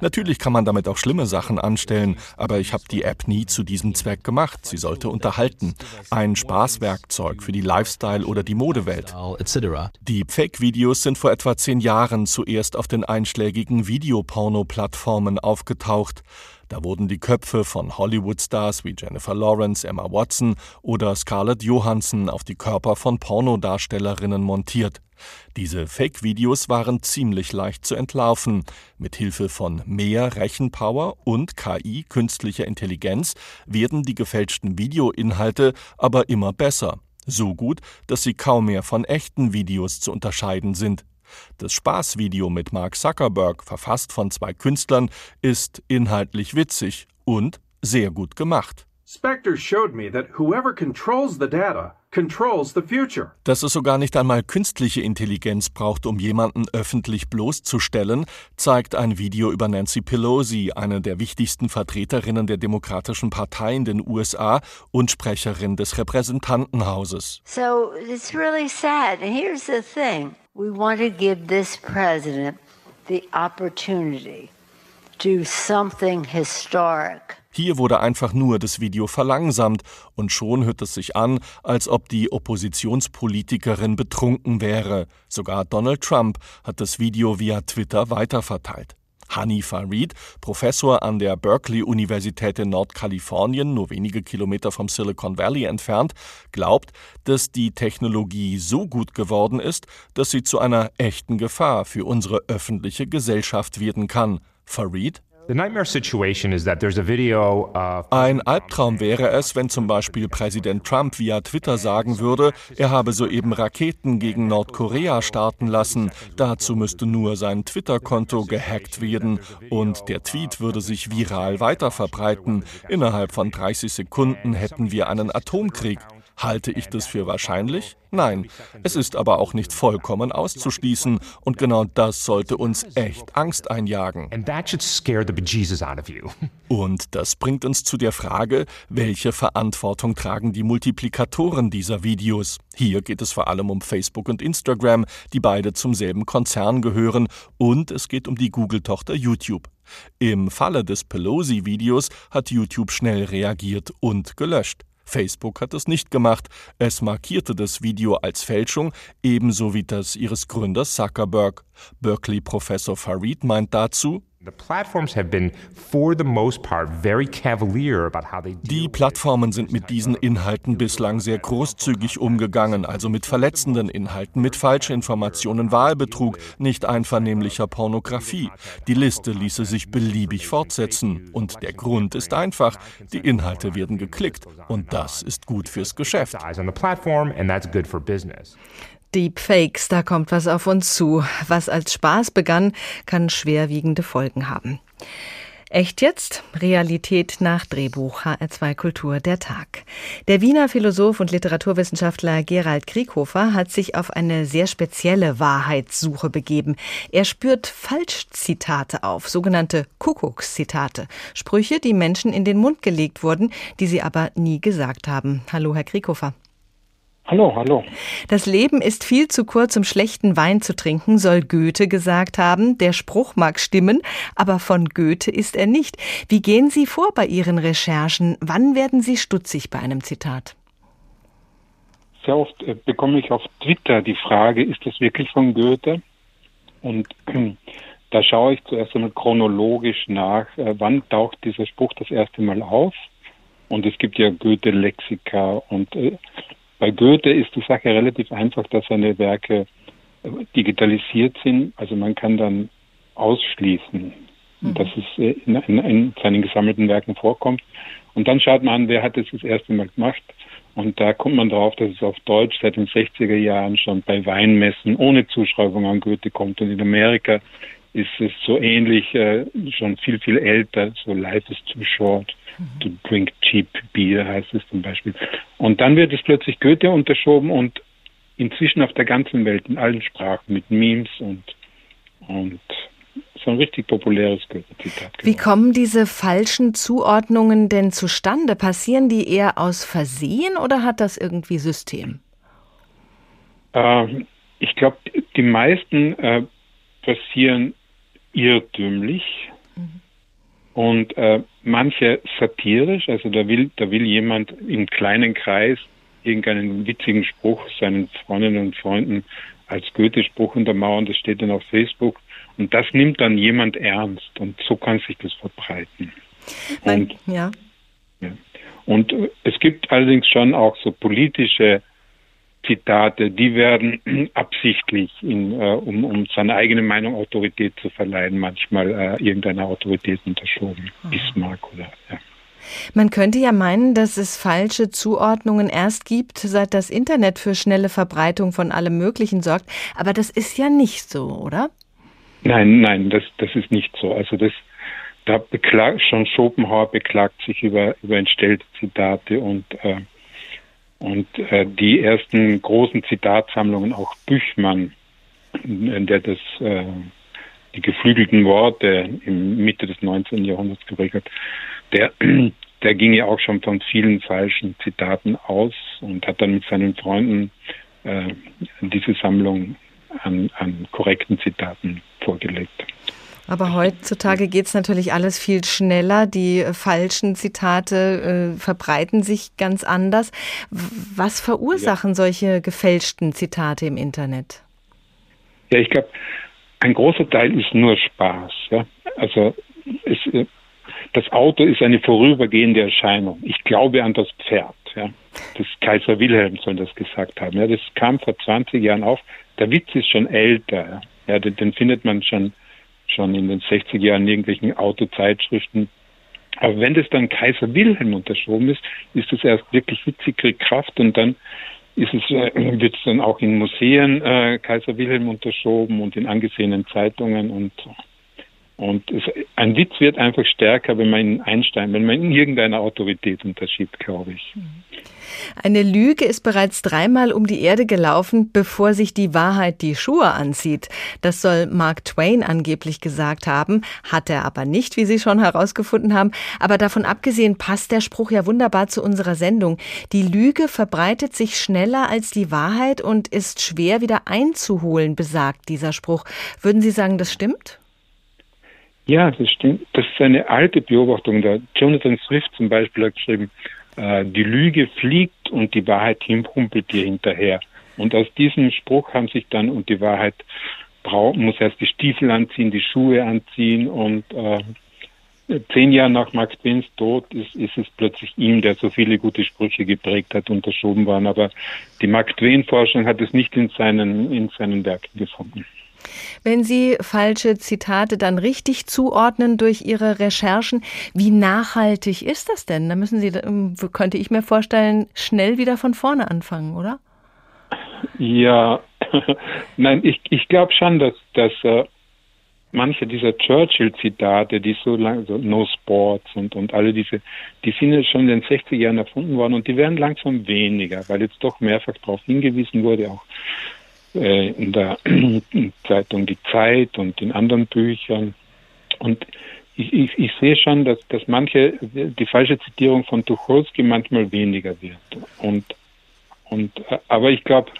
Natürlich kann man damit auch schlimme Sachen anstellen, aber ich habe die App nie zu diesem Zweck gemacht. Sie sollte unterhalten. Ein Spaßwerkzeug für die Lifestyle- oder die Modewelt. Die Fake-Videos sind vor etwa zehn Jahren zuerst auf den einschlägigen Videoporno-Plattformen aufgetaucht. Da wurden die Köpfe von Hollywood-Stars wie Jennifer Lawrence, Emma Watson oder Scarlett Johansson auf die Körper von Pornodarstellerinnen montiert. Diese Fake-Videos waren ziemlich leicht zu entlarven. Mit Hilfe von mehr Rechenpower und KI, künstlicher Intelligenz, werden die gefälschten Videoinhalte aber immer besser. So gut, dass sie kaum mehr von echten Videos zu unterscheiden sind. Das Spaßvideo mit Mark Zuckerberg, verfasst von zwei Künstlern, ist inhaltlich witzig und sehr gut gemacht. Spectre showed me that whoever controls the data dass es sogar nicht einmal künstliche Intelligenz braucht, um jemanden öffentlich bloßzustellen, zeigt ein Video über Nancy Pelosi, eine der wichtigsten Vertreterinnen der Demokratischen Partei in den USA und Sprecherin des Repräsentantenhauses. So it's really sad. And here's the thing. We want to give this president the opportunity to do something historic. Hier wurde einfach nur das Video verlangsamt und schon hört es sich an, als ob die Oppositionspolitikerin betrunken wäre. Sogar Donald Trump hat das Video via Twitter weiterverteilt. Hanifa Reed, Professor an der Berkeley-Universität in Nordkalifornien, nur wenige Kilometer vom Silicon Valley entfernt, glaubt, dass die Technologie so gut geworden ist, dass sie zu einer echten Gefahr für unsere öffentliche Gesellschaft werden kann. Farid ein Albtraum wäre es, wenn zum Beispiel Präsident Trump via Twitter sagen würde, er habe soeben Raketen gegen Nordkorea starten lassen. Dazu müsste nur sein Twitter-Konto gehackt werden und der Tweet würde sich viral weiterverbreiten. Innerhalb von 30 Sekunden hätten wir einen Atomkrieg. Halte ich das für wahrscheinlich? Nein. Es ist aber auch nicht vollkommen auszuschließen und genau das sollte uns echt Angst einjagen. Und das bringt uns zu der Frage, welche Verantwortung tragen die Multiplikatoren dieser Videos? Hier geht es vor allem um Facebook und Instagram, die beide zum selben Konzern gehören, und es geht um die Google-Tochter YouTube. Im Falle des Pelosi-Videos hat YouTube schnell reagiert und gelöscht. Facebook hat es nicht gemacht. Es markierte das Video als Fälschung, ebenso wie das ihres Gründers Zuckerberg. Berkeley-Professor Farid meint dazu, die Plattformen sind mit diesen Inhalten bislang sehr großzügig umgegangen, also mit verletzenden Inhalten, mit Falschinformationen, Wahlbetrug, nicht einvernehmlicher Pornografie. Die Liste ließe sich beliebig fortsetzen. Und der Grund ist einfach, die Inhalte werden geklickt und das ist gut fürs Geschäft. Deepfakes, da kommt was auf uns zu. Was als Spaß begann, kann schwerwiegende Folgen haben. Echt jetzt? Realität nach Drehbuch HR2 Kultur der Tag. Der Wiener Philosoph und Literaturwissenschaftler Gerald Krieghofer hat sich auf eine sehr spezielle Wahrheitssuche begeben. Er spürt Falschzitate auf, sogenannte Kuckuckszitate, Sprüche, die Menschen in den Mund gelegt wurden, die sie aber nie gesagt haben. Hallo, Herr Krieghofer. Hallo, hallo. Das Leben ist viel zu kurz, um schlechten Wein zu trinken, soll Goethe gesagt haben. Der Spruch mag stimmen, aber von Goethe ist er nicht. Wie gehen Sie vor bei Ihren Recherchen? Wann werden Sie stutzig bei einem Zitat? Sehr oft äh, bekomme ich auf Twitter die Frage, ist das wirklich von Goethe? Und da schaue ich zuerst einmal chronologisch nach, äh, wann taucht dieser Spruch das erste Mal auf. Und es gibt ja Goethe-Lexika und äh, bei Goethe ist die Sache relativ einfach, dass seine Werke digitalisiert sind. Also man kann dann ausschließen, mhm. dass es äh, in, in, in, seinen gesammelten Werken vorkommt. Und dann schaut man an, wer hat es das erste Mal gemacht. Und da kommt man darauf, dass es auf Deutsch seit den 60er Jahren schon bei Weinmessen ohne Zuschreibung an Goethe kommt. Und in Amerika ist es so ähnlich, äh, schon viel, viel älter, so Life is too short mhm. to drink cheap beer heißt es zum Beispiel. Und dann wird es plötzlich Goethe unterschoben und inzwischen auf der ganzen Welt, in allen Sprachen, mit Memes und, und so ein richtig populäres Goethe-Zitat. Wie kommen diese falschen Zuordnungen denn zustande? Passieren die eher aus Versehen oder hat das irgendwie System? Äh, ich glaube, die meisten äh, passieren irrtümlich mhm. und äh, manche satirisch. Also da will, da will jemand im kleinen Kreis irgendeinen witzigen Spruch seinen Freundinnen und Freunden als Goethe-Spruch untermauern. Das steht dann auf Facebook und das nimmt dann jemand ernst und so kann sich das verbreiten. Und, ja. ja. Und es gibt allerdings schon auch so politische Zitate, die werden absichtlich, in, äh, um, um seine eigene Meinung Autorität zu verleihen, manchmal äh, irgendeiner Autorität unterschoben. Mhm. Bismarck oder ja. Man könnte ja meinen, dass es falsche Zuordnungen erst gibt, seit das Internet für schnelle Verbreitung von allem Möglichen sorgt. Aber das ist ja nicht so, oder? Nein, nein, das, das ist nicht so. Also das, da beklagt, schon Schopenhauer beklagt sich über, über entstellte Zitate und, äh, und äh, die ersten großen Zitatsammlungen, auch Büchmann, der das, äh, die geflügelten Worte im Mitte des 19. Jahrhunderts geprägt hat, der, der ging ja auch schon von vielen falschen Zitaten aus und hat dann mit seinen Freunden äh, diese Sammlung an, an korrekten Zitaten vorgelegt. Aber heutzutage geht es natürlich alles viel schneller. Die äh, falschen Zitate äh, verbreiten sich ganz anders. Was verursachen ja. solche gefälschten Zitate im Internet? Ja, ich glaube, ein großer Teil ist nur Spaß. Ja? Also es, äh, das Auto ist eine vorübergehende Erscheinung. Ich glaube an das Pferd. Ja? Das Kaiser Wilhelm soll das gesagt haben. Ja? Das kam vor 20 Jahren auf. Der Witz ist schon älter. Ja? Ja, den, den findet man schon, schon in den 60er Jahren in irgendwelchen Autozeitschriften. Aber wenn das dann Kaiser Wilhelm unterschoben ist, ist es erst wirklich witzig, kriegt Kraft und dann ist es, äh, wird es dann auch in Museen äh, Kaiser Wilhelm unterschoben und in angesehenen Zeitungen und und es, ein Witz wird einfach stärker, wenn man ihn einsteigt, wenn man in irgendeiner Autorität unterschiebt, glaube ich. Eine Lüge ist bereits dreimal um die Erde gelaufen, bevor sich die Wahrheit die Schuhe anzieht. Das soll Mark Twain angeblich gesagt haben, hat er aber nicht, wie Sie schon herausgefunden haben. Aber davon abgesehen passt der Spruch ja wunderbar zu unserer Sendung. Die Lüge verbreitet sich schneller als die Wahrheit und ist schwer wieder einzuholen, besagt dieser Spruch. Würden Sie sagen, das stimmt? Ja, das stimmt. Das ist eine alte Beobachtung. Der Jonathan Swift zum Beispiel hat geschrieben, äh, die Lüge fliegt und die Wahrheit humpelt dir hinterher. Und aus diesem Spruch haben sich dann, und die Wahrheit braucht, muss erst die Stiefel anziehen, die Schuhe anziehen und äh, zehn Jahre nach Max Twains Tod ist, ist es plötzlich ihm, der so viele gute Sprüche geprägt hat, unterschoben worden. Aber die Max Twain-Forschung hat es nicht in seinen, in seinen Werken gefunden. Wenn Sie falsche Zitate dann richtig zuordnen durch Ihre Recherchen, wie nachhaltig ist das denn? Da müssen Sie, ähm, könnte ich mir vorstellen, schnell wieder von vorne anfangen, oder? Ja, nein, ich, ich glaube schon, dass, dass äh, manche dieser Churchill-Zitate, die so lang, so No Sports und, und alle diese, die sind schon in den 60er Jahren erfunden worden und die werden langsam weniger, weil jetzt doch mehrfach darauf hingewiesen wurde, auch in der Zeitung Die Zeit und in anderen Büchern. Und ich, ich, ich sehe schon, dass, dass manche, die falsche Zitierung von Tucholsky manchmal weniger wird. Und, und, äh, aber ich glaube,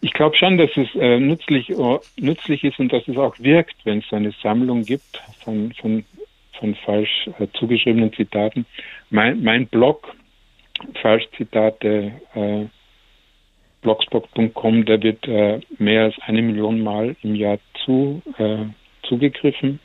ich glaube schon, dass es äh, nützlich, uh, nützlich ist und dass es auch wirkt, wenn es so eine Sammlung gibt von, von, von falsch äh, zugeschriebenen Zitaten. Mein, mein Blog, Falschzitate, äh, blogspot.com, der wird äh, mehr als eine Million Mal im Jahr zu, äh, zugegriffen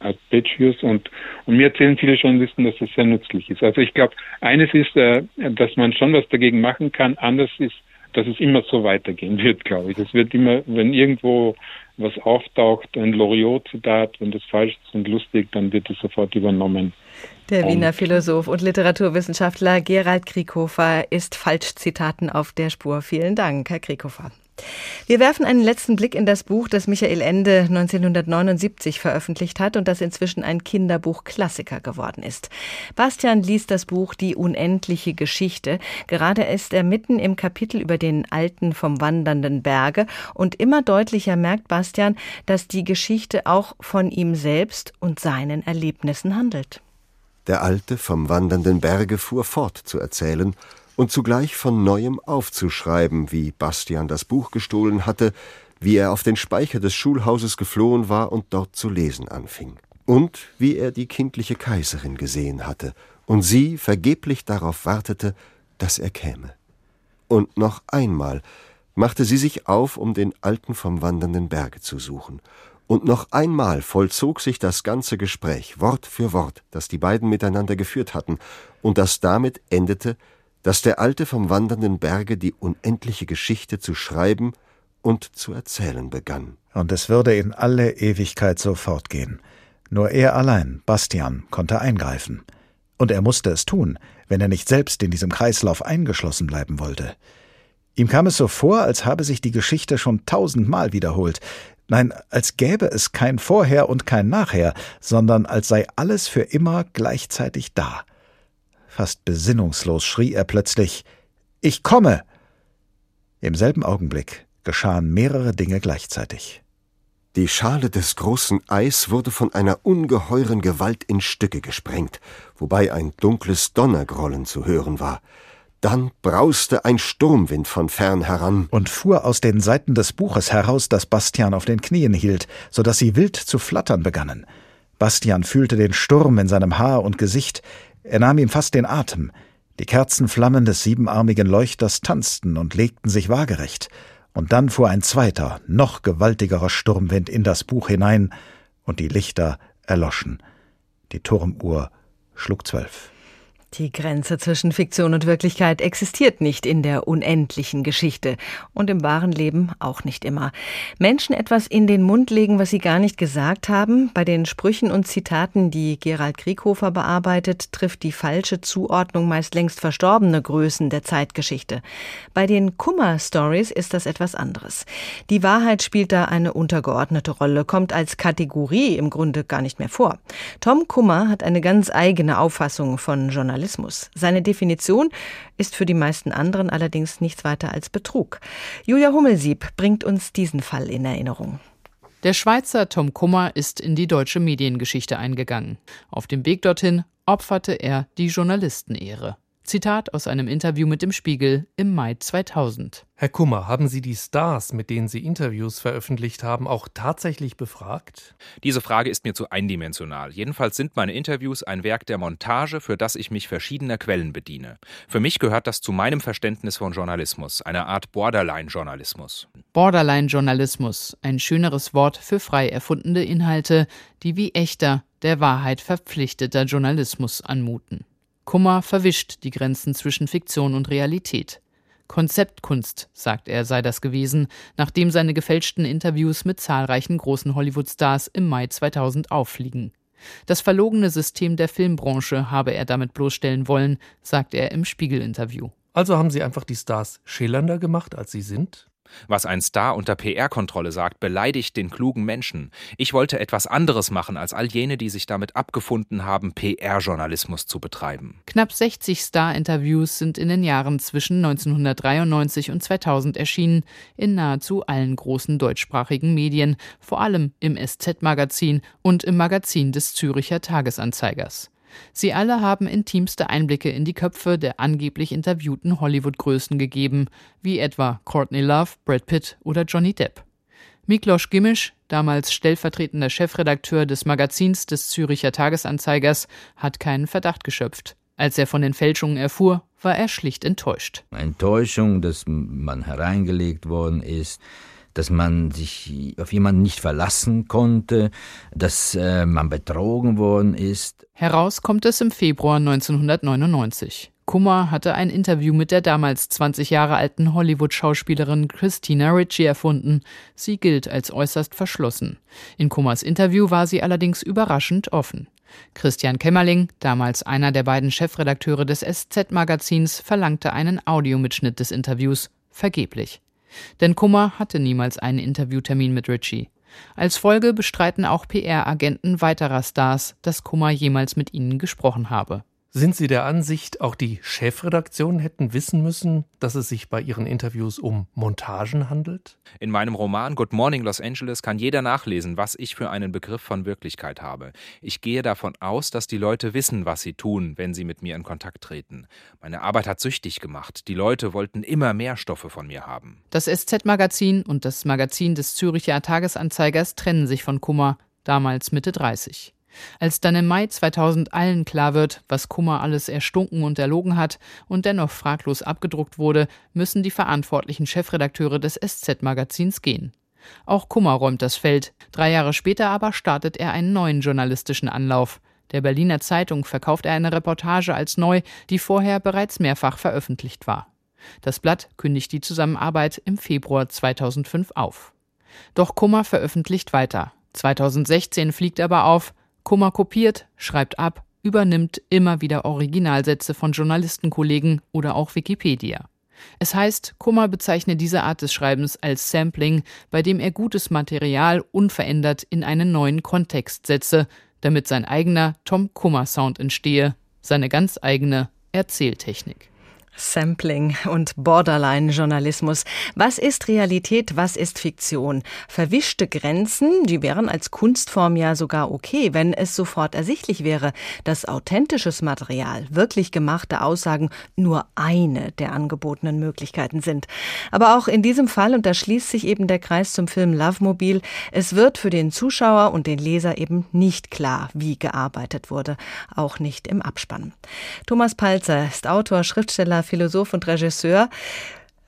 als Page und, und mir erzählen viele Journalisten, dass das sehr nützlich ist. Also ich glaube, eines ist, äh, dass man schon was dagegen machen kann. Anders ist, dass es immer so weitergehen wird, glaube ich. Es wird immer, wenn irgendwo was auftaucht, ein Loriot-Zitat, wenn das falsch ist und lustig, dann wird es sofort übernommen. Der Wiener Philosoph und Literaturwissenschaftler Gerald Krieghofer ist Falschzitaten auf der Spur. Vielen Dank, Herr Krieghofer. Wir werfen einen letzten Blick in das Buch, das Michael Ende 1979 veröffentlicht hat und das inzwischen ein Kinderbuch-Klassiker geworden ist. Bastian liest das Buch Die unendliche Geschichte. Gerade ist er mitten im Kapitel über den Alten vom wandernden Berge und immer deutlicher merkt Bastian, dass die Geschichte auch von ihm selbst und seinen Erlebnissen handelt. Der Alte vom wandernden Berge fuhr fort zu erzählen und zugleich von neuem aufzuschreiben, wie Bastian das Buch gestohlen hatte, wie er auf den Speicher des Schulhauses geflohen war und dort zu lesen anfing, und wie er die kindliche Kaiserin gesehen hatte und sie vergeblich darauf wartete, dass er käme. Und noch einmal machte sie sich auf, um den Alten vom wandernden Berge zu suchen, und noch einmal vollzog sich das ganze Gespräch, Wort für Wort, das die beiden miteinander geführt hatten, und das damit endete, dass der Alte vom wandernden Berge die unendliche Geschichte zu schreiben und zu erzählen begann. Und es würde in alle Ewigkeit so fortgehen. Nur er allein, Bastian, konnte eingreifen. Und er musste es tun, wenn er nicht selbst in diesem Kreislauf eingeschlossen bleiben wollte. Ihm kam es so vor, als habe sich die Geschichte schon tausendmal wiederholt. Nein, als gäbe es kein Vorher und kein Nachher, sondern als sei alles für immer gleichzeitig da. Fast besinnungslos schrie er plötzlich Ich komme. Im selben Augenblick geschahen mehrere Dinge gleichzeitig. Die Schale des großen Eis wurde von einer ungeheuren Gewalt in Stücke gesprengt, wobei ein dunkles Donnergrollen zu hören war. Dann brauste ein Sturmwind von fern heran und fuhr aus den Seiten des Buches heraus, das Bastian auf den Knien hielt, so dass sie wild zu flattern begannen. Bastian fühlte den Sturm in seinem Haar und Gesicht, er nahm ihm fast den Atem. Die Kerzenflammen des siebenarmigen Leuchters tanzten und legten sich waagerecht. Und dann fuhr ein zweiter, noch gewaltigerer Sturmwind in das Buch hinein, und die Lichter erloschen. Die Turmuhr schlug zwölf. Die Grenze zwischen Fiktion und Wirklichkeit existiert nicht in der unendlichen Geschichte und im wahren Leben auch nicht immer. Menschen etwas in den Mund legen, was sie gar nicht gesagt haben. Bei den Sprüchen und Zitaten, die Gerald Krieghofer bearbeitet, trifft die falsche Zuordnung meist längst verstorbene Größen der Zeitgeschichte. Bei den Kummer-Stories ist das etwas anderes. Die Wahrheit spielt da eine untergeordnete Rolle, kommt als Kategorie im Grunde gar nicht mehr vor. Tom Kummer hat eine ganz eigene Auffassung von Journalismus Journalismus. Seine Definition ist für die meisten anderen allerdings nichts weiter als Betrug. Julia Hummelsieb bringt uns diesen Fall in Erinnerung. Der Schweizer Tom Kummer ist in die deutsche Mediengeschichte eingegangen. Auf dem Weg dorthin opferte er die Journalistenehre. Zitat aus einem Interview mit dem Spiegel im Mai 2000. Herr Kummer, haben Sie die Stars, mit denen Sie Interviews veröffentlicht haben, auch tatsächlich befragt? Diese Frage ist mir zu eindimensional. Jedenfalls sind meine Interviews ein Werk der Montage, für das ich mich verschiedener Quellen bediene. Für mich gehört das zu meinem Verständnis von Journalismus, einer Art Borderline-Journalismus. Borderline-Journalismus, ein schöneres Wort für frei erfundene Inhalte, die wie echter, der Wahrheit verpflichteter Journalismus anmuten. Kummer verwischt die Grenzen zwischen Fiktion und Realität. Konzeptkunst, sagt er, sei das gewesen, nachdem seine gefälschten Interviews mit zahlreichen großen Hollywood-Stars im Mai 2000 auffliegen. Das verlogene System der Filmbranche habe er damit bloßstellen wollen, sagt er im Spiegel-Interview. Also haben Sie einfach die Stars schillernder gemacht, als sie sind? Was ein Star unter PR-Kontrolle sagt, beleidigt den klugen Menschen. Ich wollte etwas anderes machen als all jene, die sich damit abgefunden haben, PR-Journalismus zu betreiben. Knapp 60 Star-Interviews sind in den Jahren zwischen 1993 und 2000 erschienen, in nahezu allen großen deutschsprachigen Medien, vor allem im SZ-Magazin und im Magazin des Züricher Tagesanzeigers. Sie alle haben intimste Einblicke in die Köpfe der angeblich interviewten Hollywood-Größen gegeben, wie etwa Courtney Love, Brad Pitt oder Johnny Depp. Miklos Gimisch, damals stellvertretender Chefredakteur des Magazins des Züricher Tagesanzeigers, hat keinen Verdacht geschöpft. Als er von den Fälschungen erfuhr, war er schlicht enttäuscht. Enttäuschung, dass man hereingelegt worden ist, dass man sich auf jemanden nicht verlassen konnte, dass äh, man betrogen worden ist. Heraus kommt es im Februar 1999. Kummer hatte ein Interview mit der damals 20 Jahre alten Hollywood-Schauspielerin Christina Ritchie erfunden. Sie gilt als äußerst verschlossen. In Kummers Interview war sie allerdings überraschend offen. Christian Kämmerling, damals einer der beiden Chefredakteure des SZ-Magazins, verlangte einen Audiomitschnitt des Interviews. Vergeblich. Denn Kummer hatte niemals einen Interviewtermin mit Ritchie. Als Folge bestreiten auch PR-Agenten weiterer Stars, dass Kummer jemals mit ihnen gesprochen habe. Sind Sie der Ansicht, auch die Chefredaktionen hätten wissen müssen, dass es sich bei Ihren Interviews um Montagen handelt? In meinem Roman Good Morning Los Angeles kann jeder nachlesen, was ich für einen Begriff von Wirklichkeit habe. Ich gehe davon aus, dass die Leute wissen, was sie tun, wenn sie mit mir in Kontakt treten. Meine Arbeit hat süchtig gemacht. Die Leute wollten immer mehr Stoffe von mir haben. Das SZ-Magazin und das Magazin des Züricher Tagesanzeigers trennen sich von Kummer, damals Mitte 30. Als dann im Mai 2000 allen klar wird, was Kummer alles erstunken und erlogen hat und dennoch fraglos abgedruckt wurde, müssen die verantwortlichen Chefredakteure des SZ-Magazins gehen. Auch Kummer räumt das Feld. Drei Jahre später aber startet er einen neuen journalistischen Anlauf. Der Berliner Zeitung verkauft er eine Reportage als neu, die vorher bereits mehrfach veröffentlicht war. Das Blatt kündigt die Zusammenarbeit im Februar 2005 auf. Doch Kummer veröffentlicht weiter. 2016 fliegt aber auf, Kummer kopiert, schreibt ab, übernimmt immer wieder Originalsätze von Journalistenkollegen oder auch Wikipedia. Es heißt, Kummer bezeichne diese Art des Schreibens als Sampling, bei dem er gutes Material unverändert in einen neuen Kontext setze, damit sein eigener Tom Kummer Sound entstehe, seine ganz eigene Erzähltechnik. Sampling und Borderline-Journalismus. Was ist Realität, was ist Fiktion? Verwischte Grenzen, die wären als Kunstform ja sogar okay, wenn es sofort ersichtlich wäre, dass authentisches Material, wirklich gemachte Aussagen nur eine der angebotenen Möglichkeiten sind. Aber auch in diesem Fall, und da schließt sich eben der Kreis zum Film Love Mobile, es wird für den Zuschauer und den Leser eben nicht klar, wie gearbeitet wurde, auch nicht im Abspann. Thomas Palzer ist Autor, Schriftsteller, Philosoph und Regisseur.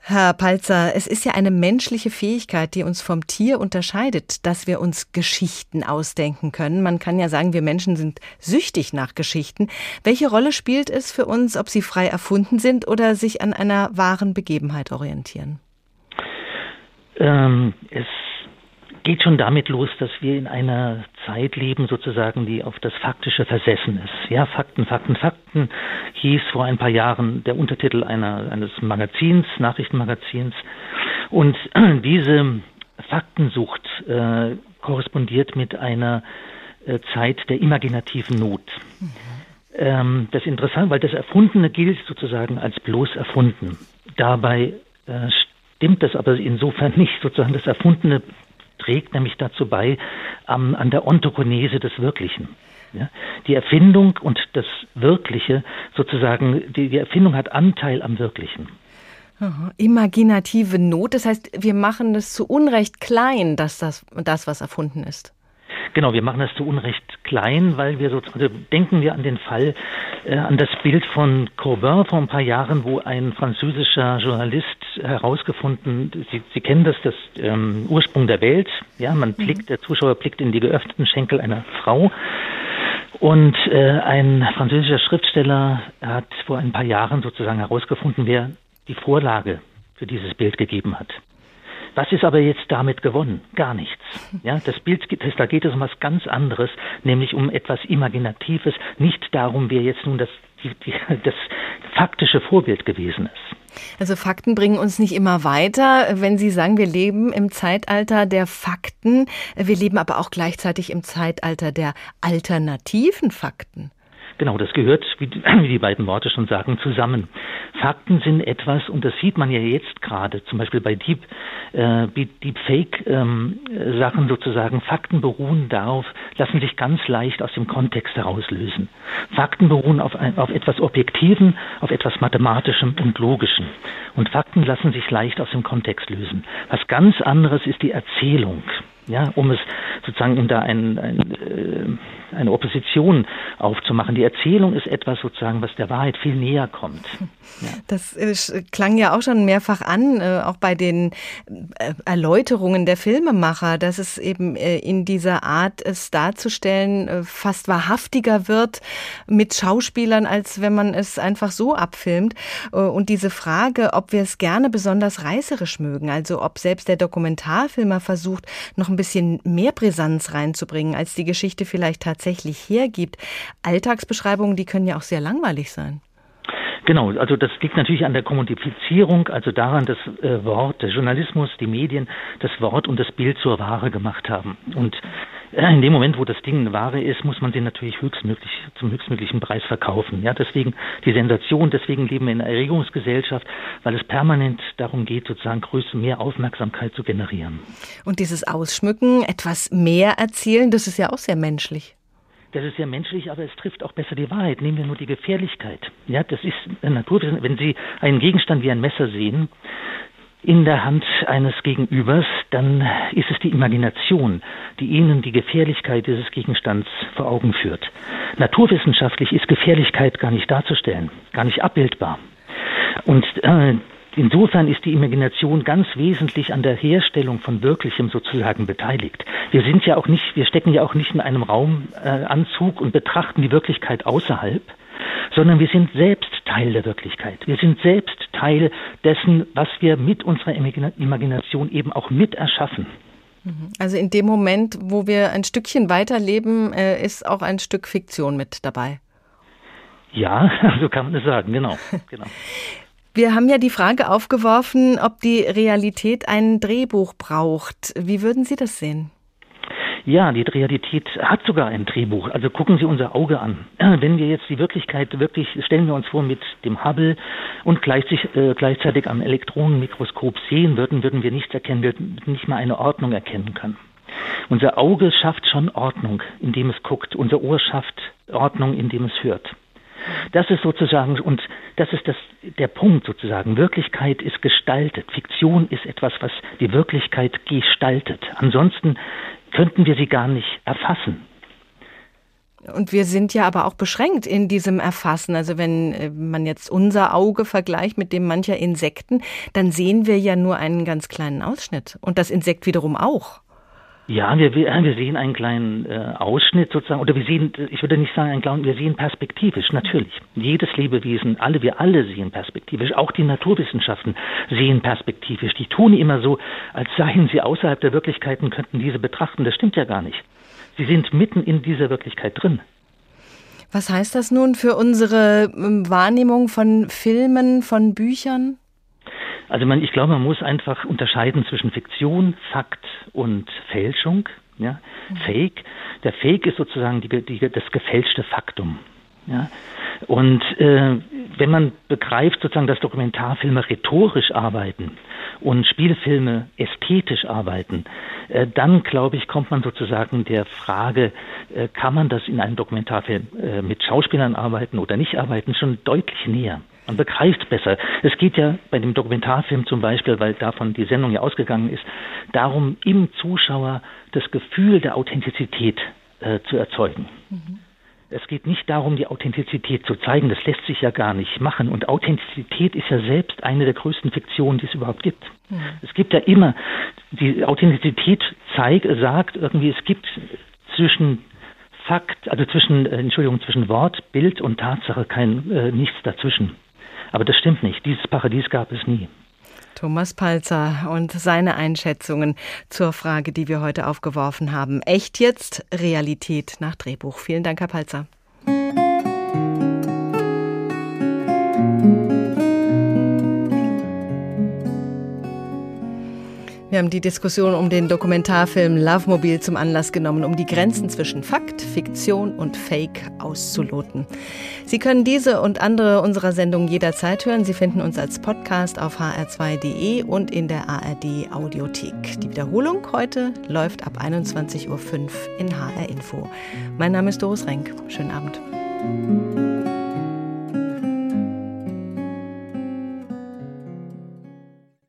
Herr Palzer, es ist ja eine menschliche Fähigkeit, die uns vom Tier unterscheidet, dass wir uns Geschichten ausdenken können. Man kann ja sagen, wir Menschen sind süchtig nach Geschichten. Welche Rolle spielt es für uns, ob sie frei erfunden sind oder sich an einer wahren Begebenheit orientieren? Ähm, es geht schon damit los, dass wir in einer Zeit leben, sozusagen, die auf das Faktische versessen ist. Ja, Fakten, Fakten, Fakten hieß vor ein paar Jahren der Untertitel einer, eines Magazins, Nachrichtenmagazins. Und diese Faktensucht äh, korrespondiert mit einer äh, Zeit der imaginativen Not. Mhm. Ähm, das ist interessant, weil das Erfundene gilt sozusagen als bloß erfunden. Dabei äh, stimmt das aber insofern nicht. Sozusagen das Erfundene trägt nämlich dazu bei, ähm, an der Ontokonese des Wirklichen. Ja? Die Erfindung und das Wirkliche, sozusagen, die, die Erfindung hat Anteil am Wirklichen. Imaginative Not, das heißt, wir machen es zu Unrecht klein, dass das, das was erfunden ist. Genau, wir machen das zu Unrecht klein, weil wir so also denken wir an den Fall, äh, an das Bild von Corbin vor ein paar Jahren, wo ein französischer Journalist herausgefunden, Sie, Sie kennen das, das ähm, Ursprung der Welt. Ja, man mhm. blickt, der Zuschauer blickt in die geöffneten Schenkel einer Frau. Und äh, ein französischer Schriftsteller hat vor ein paar Jahren sozusagen herausgefunden, wer die Vorlage für dieses Bild gegeben hat. Was ist aber jetzt damit gewonnen? Gar nichts. Ja, das Bild, da geht es um was ganz anderes, nämlich um etwas Imaginatives, nicht darum, wer jetzt nun das, die, die, das faktische Vorbild gewesen ist. Also Fakten bringen uns nicht immer weiter. Wenn Sie sagen, wir leben im Zeitalter der Fakten, wir leben aber auch gleichzeitig im Zeitalter der alternativen Fakten. Genau, das gehört, wie die beiden Worte schon sagen, zusammen. Fakten sind etwas, und das sieht man ja jetzt gerade, zum Beispiel bei Deep, äh, Deepfake-Sachen ähm, sozusagen. Fakten beruhen darauf, lassen sich ganz leicht aus dem Kontext herauslösen. Fakten beruhen auf, auf etwas Objektiven, auf etwas Mathematischem und Logischem. Und Fakten lassen sich leicht aus dem Kontext lösen. Was ganz anderes ist die Erzählung. Ja, um es sozusagen um da ein, ein, äh, eine Opposition aufzumachen. Die Erzählung ist etwas sozusagen, was der Wahrheit viel näher kommt. Ja. Das äh, klang ja auch schon mehrfach an, äh, auch bei den äh, Erläuterungen der Filmemacher, dass es eben äh, in dieser Art, es darzustellen, äh, fast wahrhaftiger wird mit Schauspielern, als wenn man es einfach so abfilmt. und diese Frage, ob wir es gerne besonders reißerisch mögen, also ob selbst der Dokumentarfilmer versucht, noch ein bisschen mehr Brisanz reinzubringen, als die Geschichte vielleicht tatsächlich hergibt. Alltagsbeschreibungen, die können ja auch sehr langweilig sein. Genau, also das liegt natürlich an der Kommodifizierung, also daran, dass äh, Wort, der Journalismus, die Medien das Wort und das Bild zur Ware gemacht haben. Und äh, in dem Moment, wo das Ding eine Ware ist, muss man sie natürlich höchstmöglich zum höchstmöglichen Preis verkaufen. Ja, deswegen die Sensation, deswegen leben wir in einer Erregungsgesellschaft, weil es permanent darum geht, sozusagen größte mehr Aufmerksamkeit zu generieren. Und dieses Ausschmücken, etwas mehr erzählen, das ist ja auch sehr menschlich. Das ist ja menschlich, aber es trifft auch besser die Wahrheit. Nehmen wir nur die Gefährlichkeit. Ja, das ist Naturwissen. Wenn Sie einen Gegenstand wie ein Messer sehen, in der Hand eines Gegenübers, dann ist es die Imagination, die Ihnen die Gefährlichkeit dieses Gegenstands vor Augen führt. Naturwissenschaftlich ist Gefährlichkeit gar nicht darzustellen, gar nicht abbildbar. Und äh, Insofern ist die Imagination ganz wesentlich an der Herstellung von Wirklichem sozusagen beteiligt. Wir sind ja auch nicht, wir stecken ja auch nicht in einem Raumanzug äh, und betrachten die Wirklichkeit außerhalb, sondern wir sind selbst Teil der Wirklichkeit. Wir sind selbst Teil dessen, was wir mit unserer Imagination eben auch mit erschaffen. Mhm. Also in dem Moment, wo wir ein Stückchen weiterleben, äh, ist auch ein Stück Fiktion mit dabei. Ja, so kann man es sagen, genau. genau. Wir haben ja die Frage aufgeworfen, ob die Realität ein Drehbuch braucht. Wie würden Sie das sehen? Ja, die Realität hat sogar ein Drehbuch. Also gucken Sie unser Auge an. Wenn wir jetzt die Wirklichkeit wirklich, stellen wir uns vor, mit dem Hubble und gleichzeitig, äh, gleichzeitig am Elektronenmikroskop sehen würden, würden wir nichts erkennen, würden nicht mal eine Ordnung erkennen können. Unser Auge schafft schon Ordnung, indem es guckt. Unser Ohr schafft Ordnung, indem es hört. Das ist sozusagen, und das ist das, der Punkt sozusagen. Wirklichkeit ist gestaltet. Fiktion ist etwas, was die Wirklichkeit gestaltet. Ansonsten könnten wir sie gar nicht erfassen. Und wir sind ja aber auch beschränkt in diesem Erfassen. Also wenn äh, man jetzt unser Auge vergleicht mit dem mancher Insekten, dann sehen wir ja nur einen ganz kleinen Ausschnitt. Und das Insekt wiederum auch. Ja, wir, wir sehen einen kleinen äh, Ausschnitt sozusagen, oder wir sehen, ich würde nicht sagen einen kleinen, wir sehen perspektivisch, natürlich. Jedes Lebewesen, alle, wir alle sehen perspektivisch, auch die Naturwissenschaften sehen perspektivisch. Die tun immer so, als seien sie außerhalb der Wirklichkeit und könnten diese betrachten. Das stimmt ja gar nicht. Sie sind mitten in dieser Wirklichkeit drin. Was heißt das nun für unsere ähm, Wahrnehmung von Filmen, von Büchern? Also man, ich glaube, man muss einfach unterscheiden zwischen Fiktion, Fakt und Fälschung. Ja? Mhm. Fake. Der Fake ist sozusagen die, die, das gefälschte Faktum. Ja? Und äh, wenn man begreift, sozusagen, dass Dokumentarfilme rhetorisch arbeiten und Spielfilme ästhetisch arbeiten, äh, dann glaube ich, kommt man sozusagen der Frage, äh, kann man das in einem Dokumentarfilm äh, mit Schauspielern arbeiten oder nicht arbeiten, schon deutlich näher. Man begreift besser. Es geht ja bei dem Dokumentarfilm zum Beispiel, weil davon die Sendung ja ausgegangen ist, darum, im Zuschauer das Gefühl der Authentizität äh, zu erzeugen. Mhm. Es geht nicht darum, die Authentizität zu zeigen, das lässt sich ja gar nicht machen. Und Authentizität ist ja selbst eine der größten Fiktionen, die es überhaupt gibt. Mhm. Es gibt ja immer, die Authentizität zeigt, sagt irgendwie, es gibt zwischen Fakt, also zwischen, äh, Entschuldigung, zwischen Wort, Bild und Tatsache kein äh, nichts dazwischen. Aber das stimmt nicht. Dieses Paradies gab es nie. Thomas Palzer und seine Einschätzungen zur Frage, die wir heute aufgeworfen haben. Echt jetzt? Realität nach Drehbuch. Vielen Dank, Herr Palzer. Haben die Diskussion um den Dokumentarfilm Love Mobile zum Anlass genommen, um die Grenzen zwischen Fakt, Fiktion und Fake auszuloten. Sie können diese und andere unserer Sendungen jederzeit hören. Sie finden uns als Podcast auf hr2.de und in der ARD Audiothek. Die Wiederholung heute läuft ab 21.05 Uhr in HR Info. Mein Name ist Doris Renk. Schönen Abend.